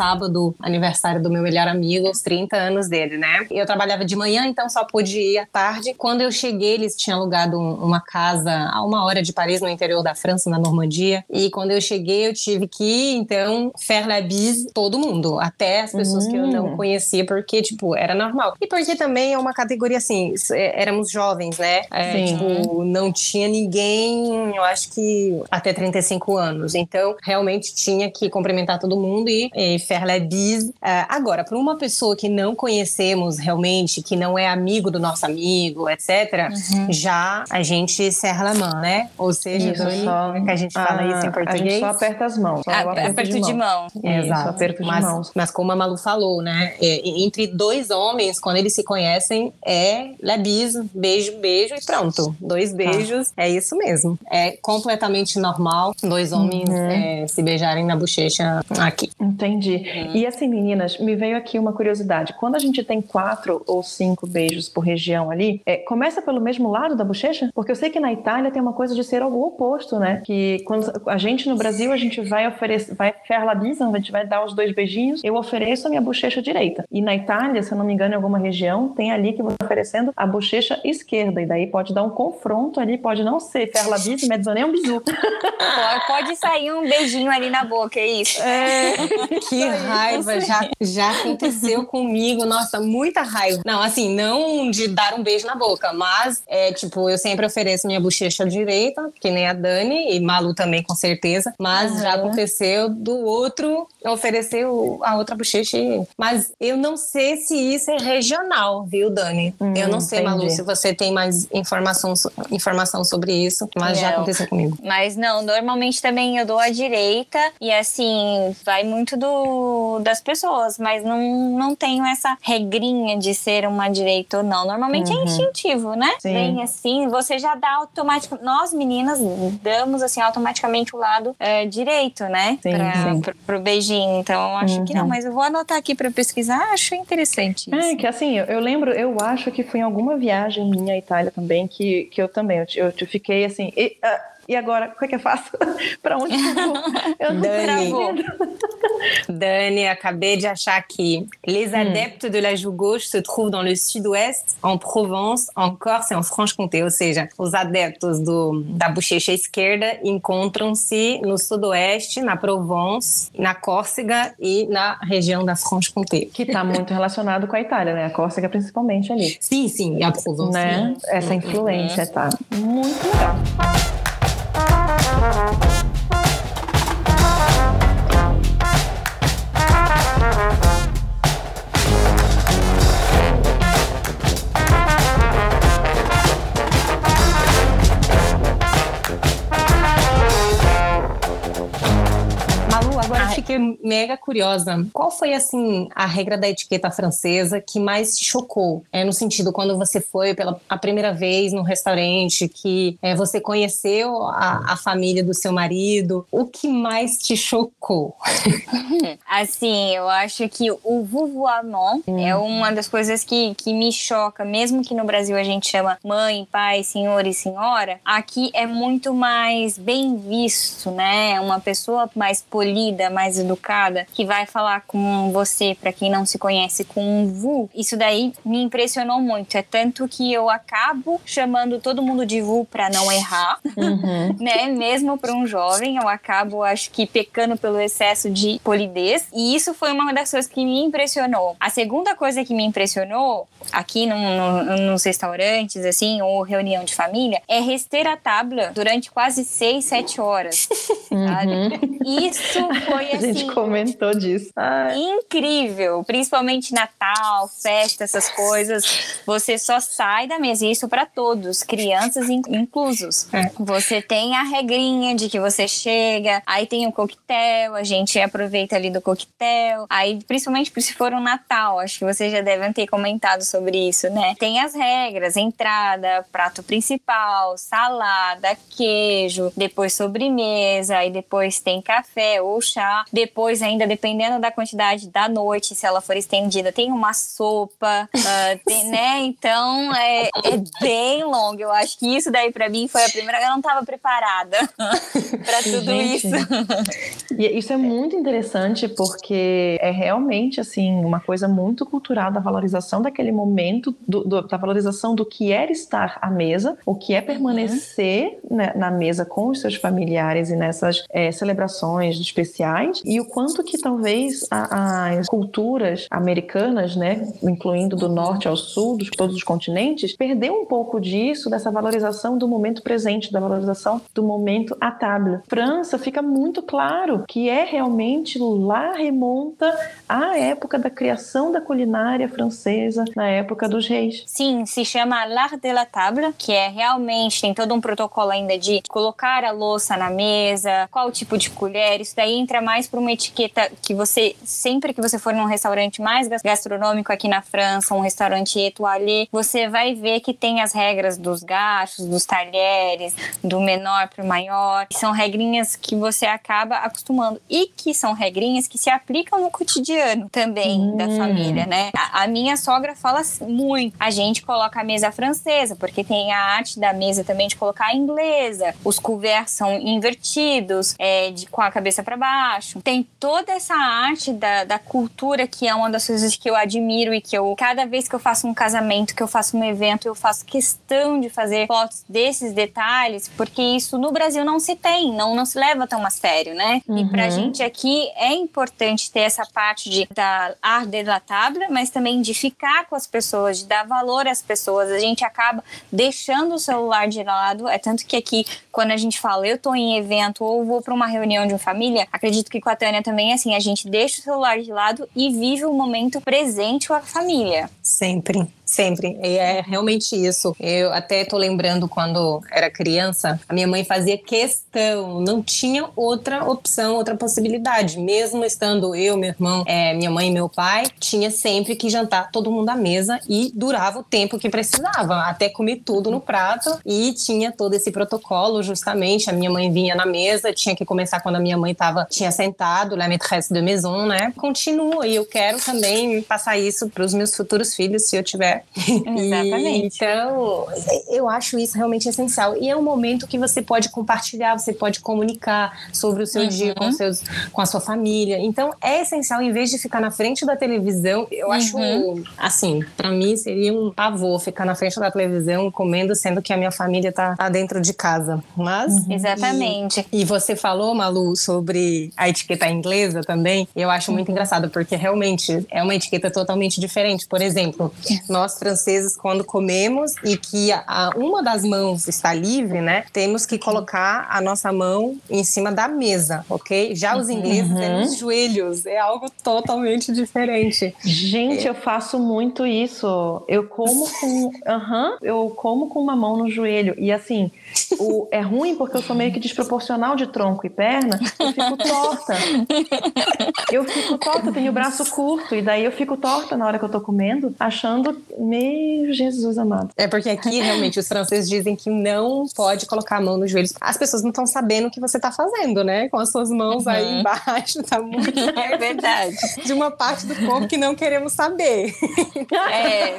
Sábado aniversário do meu melhor amigo, os 30 anos dele, né? Eu trabalhava de manhã, então só pude ir à tarde. Quando eu cheguei, eles tinham alugado uma casa a uma hora de Paris, no interior da França, na Normandia. E quando eu cheguei, eu tive que ir, então, faire la bise todo mundo, até as pessoas que eu não hum. conhecia, porque, tipo, era normal. E porque também é uma categoria assim, é, éramos jovens, né? É, tipo, não tinha ninguém, eu acho que até 35 anos. Então, realmente tinha que cumprimentar todo mundo e, e faire la bise. É, agora, para uma pessoa que não conhecemos realmente, que não é amigo do nosso amigo, etc., uhum. já a gente serra la main, né? Ou seja, isso, só, é que a gente fala isso em ah, português? A gente só aperta as mãos. Só aperto, aperto de, de mão. mão. Exato. Isso, aperto de mas, mãos. Mas como a Malu falou, né? É, entre dois homens, quando eles se conhecem, é la bise, beijo, beijo e pronto. Dois tá. beijos, tá. é isso mesmo. É completamente normal dois homens uhum. é, se beijarem na bochecha aqui. Entendi. Uhum. E assim, meninas, me veio aqui uma curiosidade. Quando a gente tem quatro ou cinco beijos por região ali, é, começa pelo mesmo lado da bochecha? Porque eu sei que na Itália tem uma coisa de ser o oposto, né? Que quando a gente no Brasil, a gente vai oferecer, vai faire la bise, a gente vai dar os dois beijinhos, eu ofereço a minha bochecha direita. E na Itália, se eu não me engano, em alguma região, tem ali que você oferecendo a bochecha esquerda. E daí pode dar um confronto ali, pode não ser faire la bise, nem um bisu. Pode sair um beijinho ali na boca, é isso? É, que raiva, já, já aconteceu comigo, nossa, muita raiva. Não, assim, não de dar um beijo na boca, mas, é, tipo, eu sempre ofereço minha bochecha direita, que nem a Dani, e Malu também, com certeza, mas uhum. já aconteceu do outro oferecer a outra bochecha. Mas eu não sei se isso é regional, viu, Dani? Hum, eu não sei, entendi. Malu, se você tem mais informação, informação sobre isso, mas não. já aconteceu comigo. Mas não, normalmente também eu dou a direita e assim, vai muito do das pessoas, mas não, não tenho essa regrinha de ser uma direita ou não. Normalmente é uhum. é instintivo, né? Sim. Vem assim, você já dá automático. Nós meninas damos assim automaticamente o lado é, direito, né? Sim, pra, sim. Pro, pro beijinho. Então acho uhum. que não, uhum. mas eu vou anotar aqui para pesquisar. Acho interessante. Isso. É que assim, eu, eu, lembro, eu acho que foi em alguma viagem minha à Itália também que, que eu também eu, eu fiquei assim. E, uh, e agora, o que, é que eu faço? para onde eu vou? Eu não Dani, acabei de achar aqui. Les hum. adeptes de la joue gauche se trouvent dans le sud-ouest, en Provence, en Corse e en Franche-Comté. Ou seja, os adeptos do, da bochecha esquerda encontram-se no sudoeste, na Provence, na Córcega e na região da Franche-Comté. Que está muito relacionado com a Itália, né? A Córcega principalmente ali. Sim, sim, e a Provence. Né? Essa influência, uhum. tá? Muito legal. Fiquei mega curiosa. Qual foi, assim, a regra da etiqueta francesa que mais te chocou? É, no sentido, quando você foi pela a primeira vez no restaurante, que é, você conheceu a, a família do seu marido, o que mais te chocou? assim, eu acho que o vouvoiement hum. é uma das coisas que, que me choca, mesmo que no Brasil a gente chama mãe, pai, senhor e senhora, aqui é muito mais bem visto, né? Uma pessoa mais polida, mais educada, que vai falar com você, para quem não se conhece, com um vu, isso daí me impressionou muito. É tanto que eu acabo chamando todo mundo de vu para não errar, uhum. né? Mesmo para um jovem, eu acabo, acho que, pecando pelo excesso de polidez. E isso foi uma das coisas que me impressionou. A segunda coisa que me impressionou aqui no, no, nos restaurantes, assim, ou reunião de família, é rester a tábua durante quase seis, sete horas. Uhum. Isso foi assim gente comentou disso. Ai. Incrível, principalmente Natal, festa, essas coisas. Você só sai da mesa, isso para todos, crianças inclusos. É. Você tem a regrinha de que você chega, aí tem o coquetel, a gente aproveita ali do coquetel. Aí, principalmente se for um Natal, acho que vocês já devem ter comentado sobre isso, né? Tem as regras: entrada, prato principal, salada, queijo, depois sobremesa, e depois tem café ou chá. Depois, ainda dependendo da quantidade da noite, se ela for estendida, tem uma sopa, uh, tem, né? Então é, é, bem longo. Eu acho que isso daí para mim foi a primeira. Eu não estava preparada para tudo Gente, isso. E isso é muito interessante porque é realmente assim uma coisa muito cultural da valorização daquele momento, do, do, da valorização do que é estar à mesa, o que é permanecer uhum. né, na mesa com os seus familiares e nessas é, celebrações especiais e o quanto que talvez as culturas americanas, né, incluindo do norte ao sul, de todos os continentes, perdeu um pouco disso, dessa valorização do momento presente, da valorização do momento à table. França fica muito claro que é realmente lá remonta à época da criação da culinária francesa, na época dos reis. Sim, se chama l'art de la table, que é realmente tem todo um protocolo ainda de colocar a louça na mesa, qual tipo de colher, isso daí entra mais para uma etiqueta que você sempre que você for num restaurante mais gastronômico aqui na França, um restaurante étoilé, você vai ver que tem as regras dos garfos, dos talheres, do menor para o maior. São regrinhas que você acaba acostumando e que são regrinhas que se aplicam no cotidiano também hum. da família, né? A, a, minha sogra fala muito. A gente coloca a mesa francesa, porque tem a arte da mesa também de colocar a inglesa. Os couverts são invertidos, é, de, com a cabeça para baixo. Tem toda essa arte da, da cultura que é uma das coisas que eu admiro e que eu, cada vez que eu faço um casamento, que eu faço um evento, eu faço questão de fazer fotos desses detalhes, porque isso no Brasil não se tem, não, não se leva tão a sério, né? Uhum. E pra gente aqui é importante ter essa parte de da art de la table, mas também de ficar com as pessoas, de dar valor às pessoas. A gente acaba deixando o celular de lado, é tanto que aqui quando a gente fala eu tô em evento ou vou para uma reunião de uma família, acredito que com a Tânia também assim, a gente deixa o celular de lado e vive o momento presente com a família. Sempre. Sempre. E é realmente isso. Eu até tô lembrando quando era criança, a minha mãe fazia questão, não tinha outra opção, outra possibilidade. Mesmo estando eu, meu irmão, é, minha mãe e meu pai, tinha sempre que jantar todo mundo à mesa e durava o tempo que precisava, até comer tudo no prato. E tinha todo esse protocolo, justamente. A minha mãe vinha na mesa, tinha que começar quando a minha mãe tava, tinha sentado, la maîtresse de maison, né? Continua. E eu quero também passar isso para os meus futuros filhos, se eu tiver Exatamente. E, então, eu acho isso realmente essencial. E é um momento que você pode compartilhar, você pode comunicar sobre o seu uhum. dia com, seus, com a sua família. Então, é essencial, em vez de ficar na frente da televisão, eu uhum. acho, assim, para mim seria um pavor ficar na frente da televisão comendo, sendo que a minha família tá, tá dentro de casa. Mas. Uhum. Exatamente. E, e, você falou, Malu, sobre a etiqueta inglesa também. Eu acho muito uhum. engraçado, porque realmente é uma etiqueta totalmente diferente. Por exemplo, nós nós franceses, quando comemos e que a, uma das mãos está livre, né? Temos que colocar a nossa mão em cima da mesa, ok? Já os ingleses uhum. é nos joelhos, é algo totalmente diferente. Gente, é. eu faço muito isso. Eu como com, uhum, eu como com uma mão no joelho e assim, o, é ruim porque eu sou meio que desproporcional de tronco e perna, eu fico torta. Eu fico torta, tenho o braço curto e daí eu fico torta na hora que eu tô comendo, achando meu Jesus amado. É porque aqui, realmente, os franceses dizem que não pode colocar a mão nos joelhos. As pessoas não estão sabendo o que você está fazendo, né? Com as suas mãos uhum. aí embaixo, tá muito. É verdade. De uma parte do corpo que não queremos saber. É,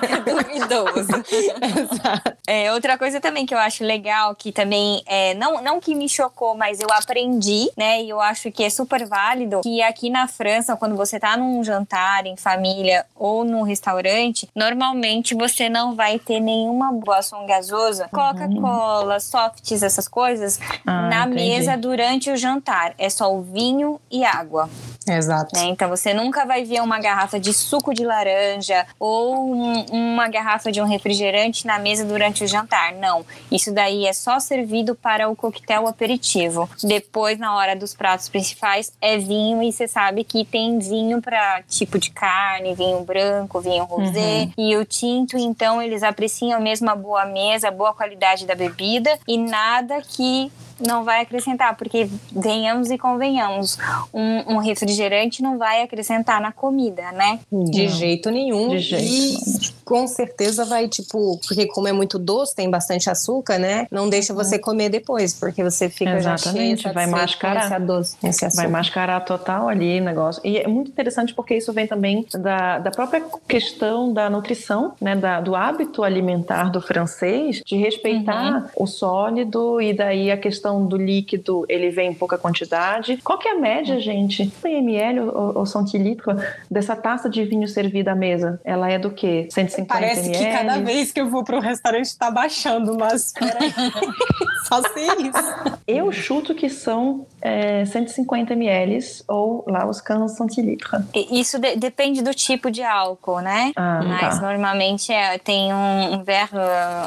fica duvidoso. Exato. É, outra coisa também que eu acho legal, que também, é, não, não que me chocou, mas eu aprendi, né? E eu acho que é super válido, que aqui na França, quando você tá num jantar em família ou num restaurante, normalmente você não vai ter nenhuma boação gasosa, uhum. Coca-Cola, softs, essas coisas, ah, na entendi. mesa durante o jantar. É só o vinho e água. Exato. Né? Então você nunca vai ver uma garrafa de suco de laranja ou um, uma garrafa de um refrigerante na mesa durante o jantar. Não. Isso daí é só servido para o coquetel aperitivo. Depois, na hora dos pratos principais, é vinho e você sabe que tem vinho para tipo de carne, vinho branco, vinho rosé uhum. E o tinto. Então eles apreciam mesmo a boa mesa, a boa qualidade da bebida e nada que não vai acrescentar, porque venhamos e convenhamos, um, um refrigerante não vai acrescentar na comida, né? De não. jeito nenhum. De jeito e com certeza vai, tipo, porque como é muito doce, tem bastante açúcar, né? Não deixa uhum. você comer depois, porque você fica Exatamente, já cheio, vai mascarar. Doce, vai mascarar total ali o negócio. E é muito interessante porque isso vem também da, da própria questão da nutrição, né? Da, do hábito alimentar do francês, de respeitar uhum. o sólido e daí a questão questão do líquido, ele vem em pouca quantidade. Qual que é a média, gente? Em ml ou, ou centilitro dessa taça de vinho servida à mesa? Ela é do quê? 150 Parece ml? que cada vez que eu vou para o restaurante está baixando, mas peraí. Só sei isso. Eu chuto que são é, 150 ml ou lá os 15 centilitros. Isso de, depende do tipo de álcool, né? Ah, Mas tá. normalmente é, tem um, um verre,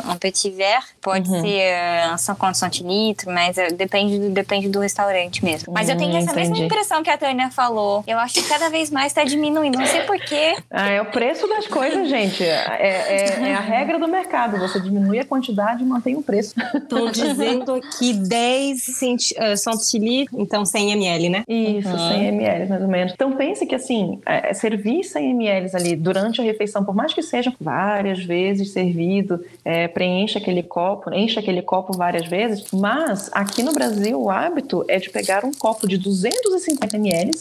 um petit verre, pode Uhum. ser uh, 50 centilitros, mas é, depende, do- depende do restaurante mesmo. Mas eu tenho Hum, essa mesma entendi. impressão que a Tânia falou. Eu acho que cada vez mais está diminuindo. Não sei porquê. Ah, é o preço das coisas, gente. É, é- é a regra do mercado. Você diminui a quantidade e mantém o preço. Estão dizendo aqui 10 centi uh, centilitros, então 100 ml, né? Isso, Uhum. 100 ml mais ou menos. Então pense que assim, é, servir 100 ml ali durante a refeição, por mais que seja várias vezes servido, é, preencha aquele copo, enche aquele copo várias vezes, mas aqui no Brasil o hábito é de pegar um copo de 250 ml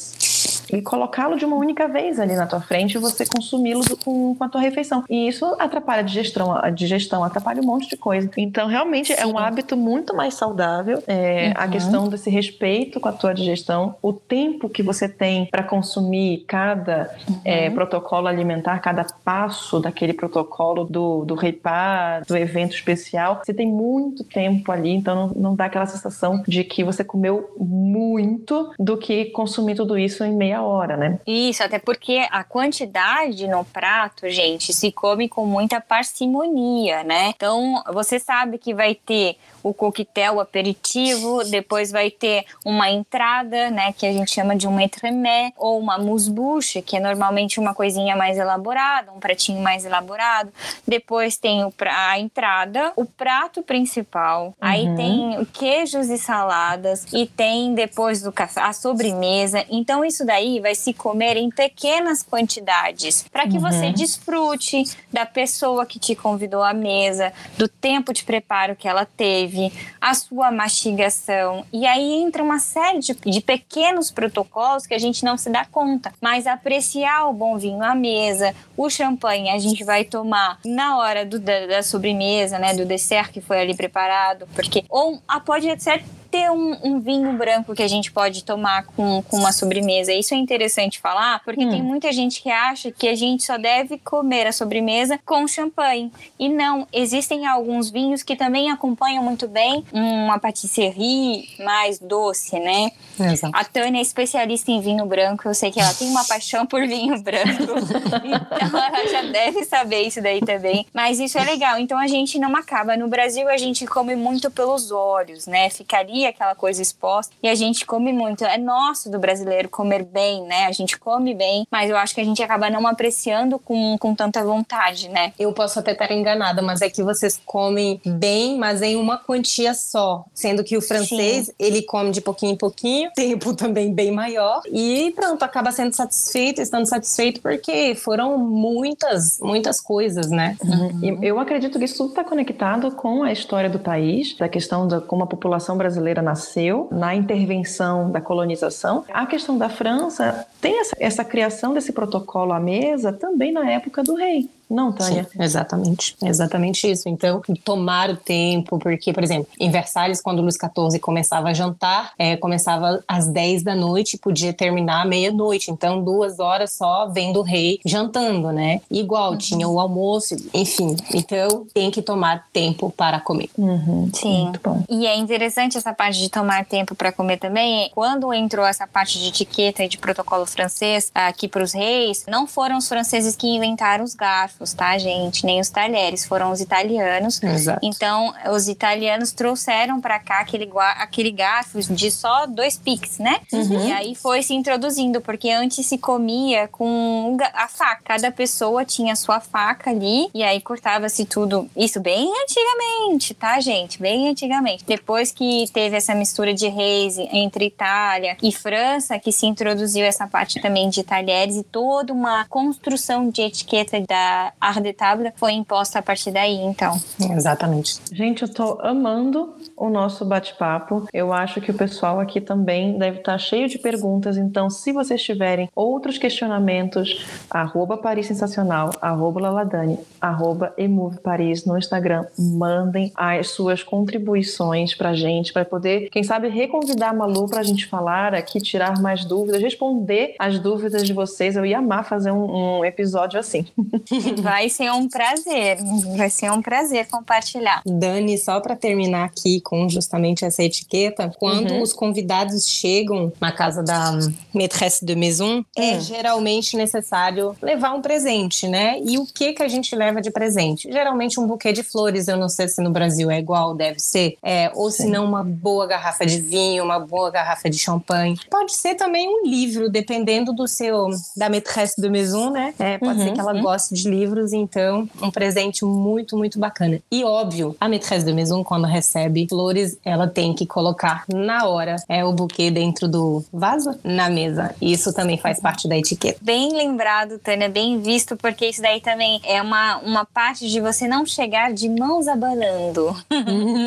e colocá-lo de uma única vez ali na tua frente e você consumi-lo com, com a tua refeição. E isso atrapalha a digestão, a digestão atrapalha um monte de coisa. Então, realmente, é um hábito muito mais saudável. É, A Uhum. questão desse respeito com a tua digestão, o tempo que você tem para consumir cada é, protocolo alimentar, cada passo daquele protocolo do, do repá, do evento especial, você tem muito tempo ali, então não, não dá aquela sensação de que você comeu muito do que consumir tudo isso em meia hora, né? Isso, até porque a quantidade no prato, gente, se come com muita parcimonia, né? Então, você sabe que vai ter o coquetel o aperitivo, depois vai ter uma entrada, né, que a gente chama de um entremets, ou uma mousse-bouche, que é normalmente uma coisinha mais elaborada, um pratinho mais elaborado. Depois tem o pra- a entrada, o prato principal, aí Uhum. tem queijos e saladas, e tem depois do café a sobremesa. Então, isso daí vai se comer em pequenas quantidades, para que você Uhum. desfrute da pessoa que te convidou à mesa, do tempo de preparo que ela teve, a sua mastigação. E aí entra uma série de, de pequenos protocolos que a gente não se dá conta. Mas apreciar o bom vinho à mesa, o champanhe a gente vai tomar na hora do- da, da sobremesa, né? Do dessert que foi ali preparado. Porque, ou ah, pode até ter um, um vinho branco que a gente pode tomar com, com uma sobremesa. Isso é interessante falar, porque Hum. tem muita gente que acha que a gente só deve comer a sobremesa com champanhe. E não, existem alguns vinhos que também acompanham muito bem uma patisserie mais doce, né? Exato. A Tânia é especialista em vinho branco, eu sei que ela tem uma paixão por vinho branco. então ela já deve saber isso daí também. Mas isso é legal. Então a gente não acaba. No Brasil a gente come muito pelos olhos, né? Ficaria aquela coisa exposta. E a gente come muito. É nosso do brasileiro comer bem, né? A gente come bem, mas eu acho que a gente acaba não apreciando com, com tanta vontade, né? Eu posso até estar enganada, mas é que vocês comem bem, mas em uma quantia só. Sendo que o francês, ele come de pouquinho em pouquinho, tempo também bem maior. E pronto, acaba sendo satisfeito, estando satisfeito, porque foram muitas, muitas coisas, né? E Eu acredito que isso tudo está conectado com a história do país, da questão de como a população brasileira nasceu, na intervenção da colonização. A questão da França tem essa, essa criação desse protocolo à mesa também na época do rei. Não, Tânia? Sim, exatamente. É exatamente isso. Então, tomar o tempo, porque, por exemplo, em Versalhes, quando Luís XIV começava a jantar, é, começava às 10 da noite e podia terminar à meia-noite. Então, duas horas só vendo o rei jantando, né? Igual, tinha o almoço, enfim. Então, tem que tomar tempo para comer. Uhum, Sim. Muito bom. E é interessante essa parte de tomar tempo para comer também. Quando entrou essa parte de etiqueta e de protocolo francês aqui para os reis, não foram os franceses que inventaram os garfos, tá, gente? Nem os talheres, foram os italianos. Exato. Então, os italianos trouxeram para cá aquele, aquele garfo de só dois piques, né? E aí foi se introduzindo, porque antes se comia com a faca. Cada pessoa tinha sua faca ali, e aí cortava-se tudo. Isso bem antigamente, tá, gente? Bem antigamente. Depois que teve essa mistura de reis entre Itália e França, que se introduziu essa parte também de talheres e toda uma construção de etiqueta da art de table foi imposta a partir daí, então. Exatamente. Gente, eu tô amando o nosso bate-papo. Eu acho que o pessoal aqui também deve estar cheio de perguntas. Então, se vocês tiverem outros questionamentos, arroba Paris Sensacional, arroba Laladani, arroba Emove Paris no Instagram, mandem as suas contribuições pra gente, para poder, quem sabe, reconvidar a Malu pra gente falar aqui, tirar mais dúvidas, responder as dúvidas de vocês. Eu ia amar fazer um, um episódio assim. Vai ser um prazer, vai ser um prazer compartilhar. Dani, só para terminar aqui com justamente essa etiqueta, quando uhum. os convidados chegam na casa da maîtresse de maison, é hum. geralmente necessário levar um presente, né? E o que que a gente leva de presente? Geralmente um buquê de flores, eu não sei se no Brasil é igual, deve ser, é, ou se não uma boa garrafa de vinho, uma boa garrafa de champanhe. Pode ser também um livro, dependendo do seu da maîtresse de maison, né? É, pode uhum, ser que ela uhum. goste de livros, então um presente muito, muito bacana. E óbvio, a maîtresse de maison quando recebe flores, ela tem que colocar na hora é o buquê dentro do vaso na mesa. Isso também faz parte da etiqueta. Bem lembrado, Tânia, bem visto, porque isso daí também é uma, uma parte de você não chegar de mãos abanando. Uhum.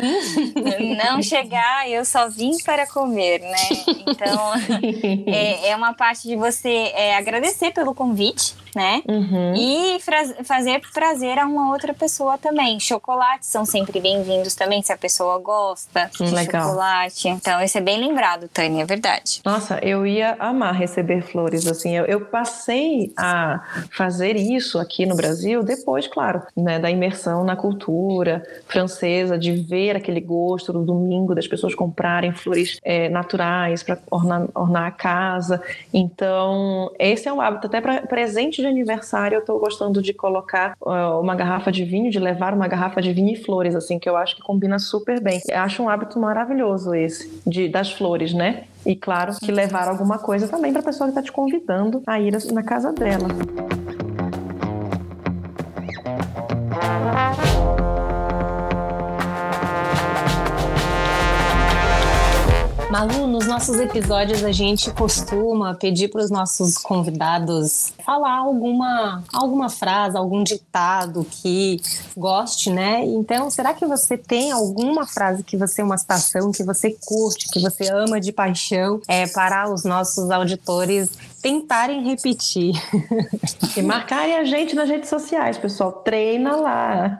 não chegar, eu só vim para comer, né? Então, é, é uma parte de você é, agradecer pelo convite, né? Uhum. E fazer prazer a uma outra pessoa também. Chocolates são sempre bem-vindos também, se a pessoa gosta de Legal. chocolate. Então, isso é bem lembrado, Tânia, é verdade. Nossa, eu ia amar receber flores, assim. Eu, eu passei a fazer isso aqui no Brasil depois, claro, né, da imersão na cultura francesa, de ver aquele gosto do domingo das pessoas comprarem flores é, naturais para ornar, ornar a casa. Então, esse é um hábito até para presente de aniversário eu estou gostando de colocar uh, uma garrafa de vinho, de levar uma garrafa de vinho e flores, assim, que eu acho que combina super bem. Eu acho um hábito maravilhoso esse, de, das flores, né? E claro que levar alguma coisa também para a pessoa que está te convidando a ir na casa dela. Malu, nos nossos episódios a gente costuma pedir para os nossos convidados falar alguma, alguma frase, algum ditado que goste, né? Então, será que você tem alguma frase que você, uma citação que você curte, que você ama de paixão, é, para os nossos auditores tentarem repetir. E marcarem a gente nas redes sociais, pessoal. Treina lá.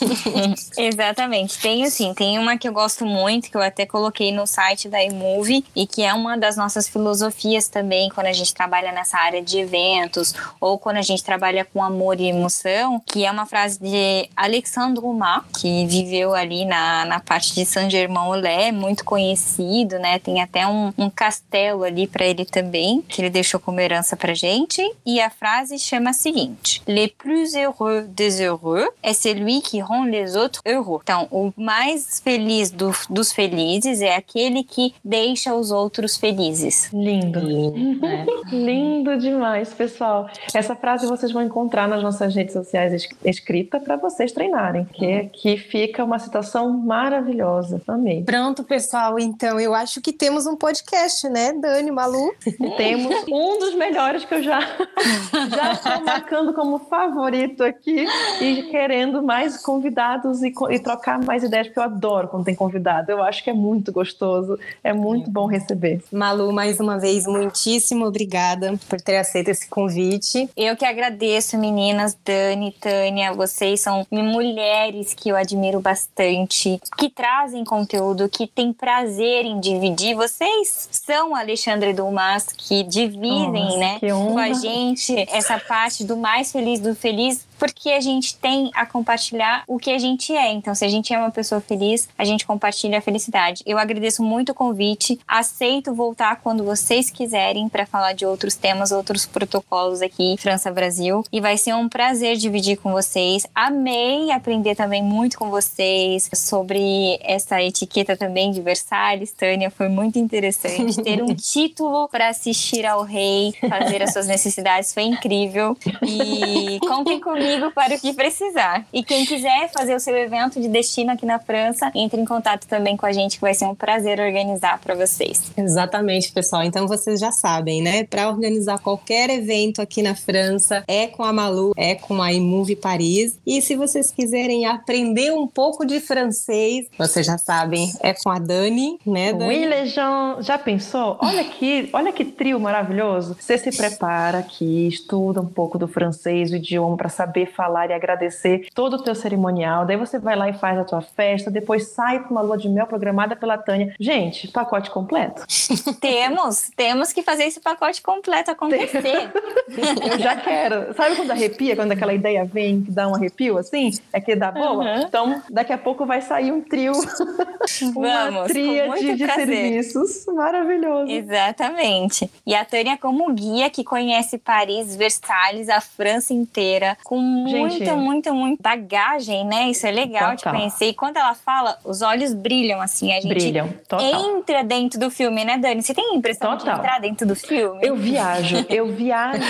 Exatamente. Tem assim, tem uma que eu gosto muito, que eu até coloquei no site da eMove, e que é uma das nossas filosofias também, quando a gente trabalha nessa área de eventos, ou quando a gente trabalha com amor e emoção, que é uma frase de Alexandre Dumas, que viveu ali na, na parte de Saint-Germain-en-Laye, muito conhecido, né? Tem até um, um castelo ali para ele também, que ele deixou como herança pra gente. E a frase chama a seguinte: Le plus heureux des heureux é celui qui rend les autres heureux. Então, o mais feliz do, dos felizes é aquele que deixa os outros felizes. Lindo. Lindo, é. Lindo demais, pessoal. Essa frase vocês vão encontrar nas nossas redes sociais escrita para vocês treinarem, que aqui fica uma citação maravilhosa. Amei. Pronto, pessoal. Então, eu acho que temos um podcast, né, Dani, Malu? temos um dos melhores que eu já já estou marcando como favorito aqui e querendo mais convidados e, e, trocar mais ideias, porque eu adoro quando tem convidado. Eu acho que é muito gostoso, é muito bom receber. Malu, mais uma vez, muitíssimo obrigada por ter aceito esse convite. Eu que agradeço, meninas, Dani, Tânia, vocês são mulheres que eu admiro bastante, que trazem conteúdo, que têm prazer em dividir. Vocês são Alexandre Dumas, que dividem dividem, Nossa, né, com a gente essa parte do mais feliz do feliz porque a gente tem a compartilhar o que a gente é. Então, se a gente é uma pessoa feliz, a gente compartilha a felicidade. Eu agradeço muito o convite, aceito voltar quando vocês quiserem para falar de outros temas, outros protocolos aqui, França Brasil, e vai ser um prazer dividir com vocês. Amei aprender também muito com vocês sobre essa etiqueta também de Versalhes, Tânia, foi muito interessante ter um título para assistir ao rei, fazer as suas necessidades, foi incrível. E contem comigo comigo para o que precisar. E quem quiser fazer o seu evento de destino aqui na França, entre em contato também com a gente, que vai ser um prazer organizar para vocês. Exatamente, pessoal. Então vocês já sabem, né? Para organizar qualquer evento aqui na França, é com a Malu, é com a Imove Paris. E se vocês quiserem aprender um pouco de francês, vocês já sabem, é com a Dani, né, Dani? Oui, Legion. Já pensou? Olha que, olha que trio maravilhoso. Você se prepara aqui, estuda um pouco do francês, o idioma, para saber falar e agradecer todo o teu cerimonial. Daí você vai lá e faz a tua festa, depois sai para uma lua de mel programada pela Tânia. Gente, pacote completo. temos, temos que fazer esse pacote completo acontecer. Eu já quero. Sabe quando arrepia, quando aquela ideia vem que dá um arrepio assim? É que dá boa? Uhum. Então, daqui a pouco vai sair um trio. uma Vamos, tríade de serviços. Maravilhoso. Exatamente. E a Tânia, como guia que conhece Paris, Versalhes, a França inteira, com muita, Gente, muita, muita bagagem, né? Isso é legal total. de conhecer. E quando ela fala, os olhos brilham, assim. A gente brilham, total. entra dentro do filme, né, Dani? Você tem a impressão total. de entrar dentro do filme? Eu viajo. Eu viajo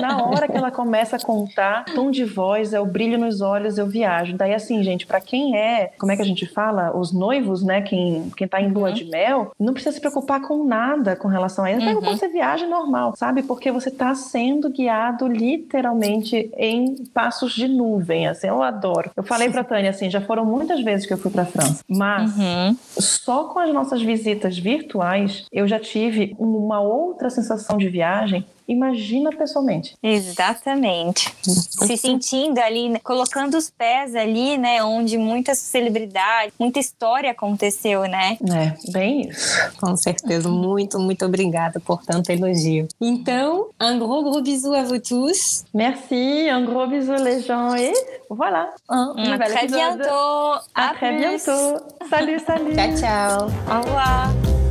na hora que ela começa a contar, tom de voz, é o brilho nos olhos, eu viajo. Daí, assim, gente, para quem é, como é que a gente fala? Os noivos, né? Quem, quem tá em lua uhum. de mel, não precisa se preocupar com nada com relação a isso. Uhum. Quando você viaja normal, sabe? Porque você tá sendo guiado literalmente em passos de nuvem, assim, eu adoro. Eu falei pra Tânia, assim, já foram muitas vezes que eu fui pra França, mas uhum. só com as nossas visitas virtuais, eu já tive uma outra sensação de viagem imagina pessoalmente. Exatamente. Se sentindo ali, né, colocando os pés ali, né, onde muita celebridade, muita história aconteceu, né? É, bem isso. Com certeza. Muito, muito obrigada por tanto elogio. Então, un gros, gros bisou à vous tous. Merci, un gros bisou les gens et voilà. Un, un très bientôt. À, à très bientôt. Salut, salut. Ciao, ciao. Au revoir.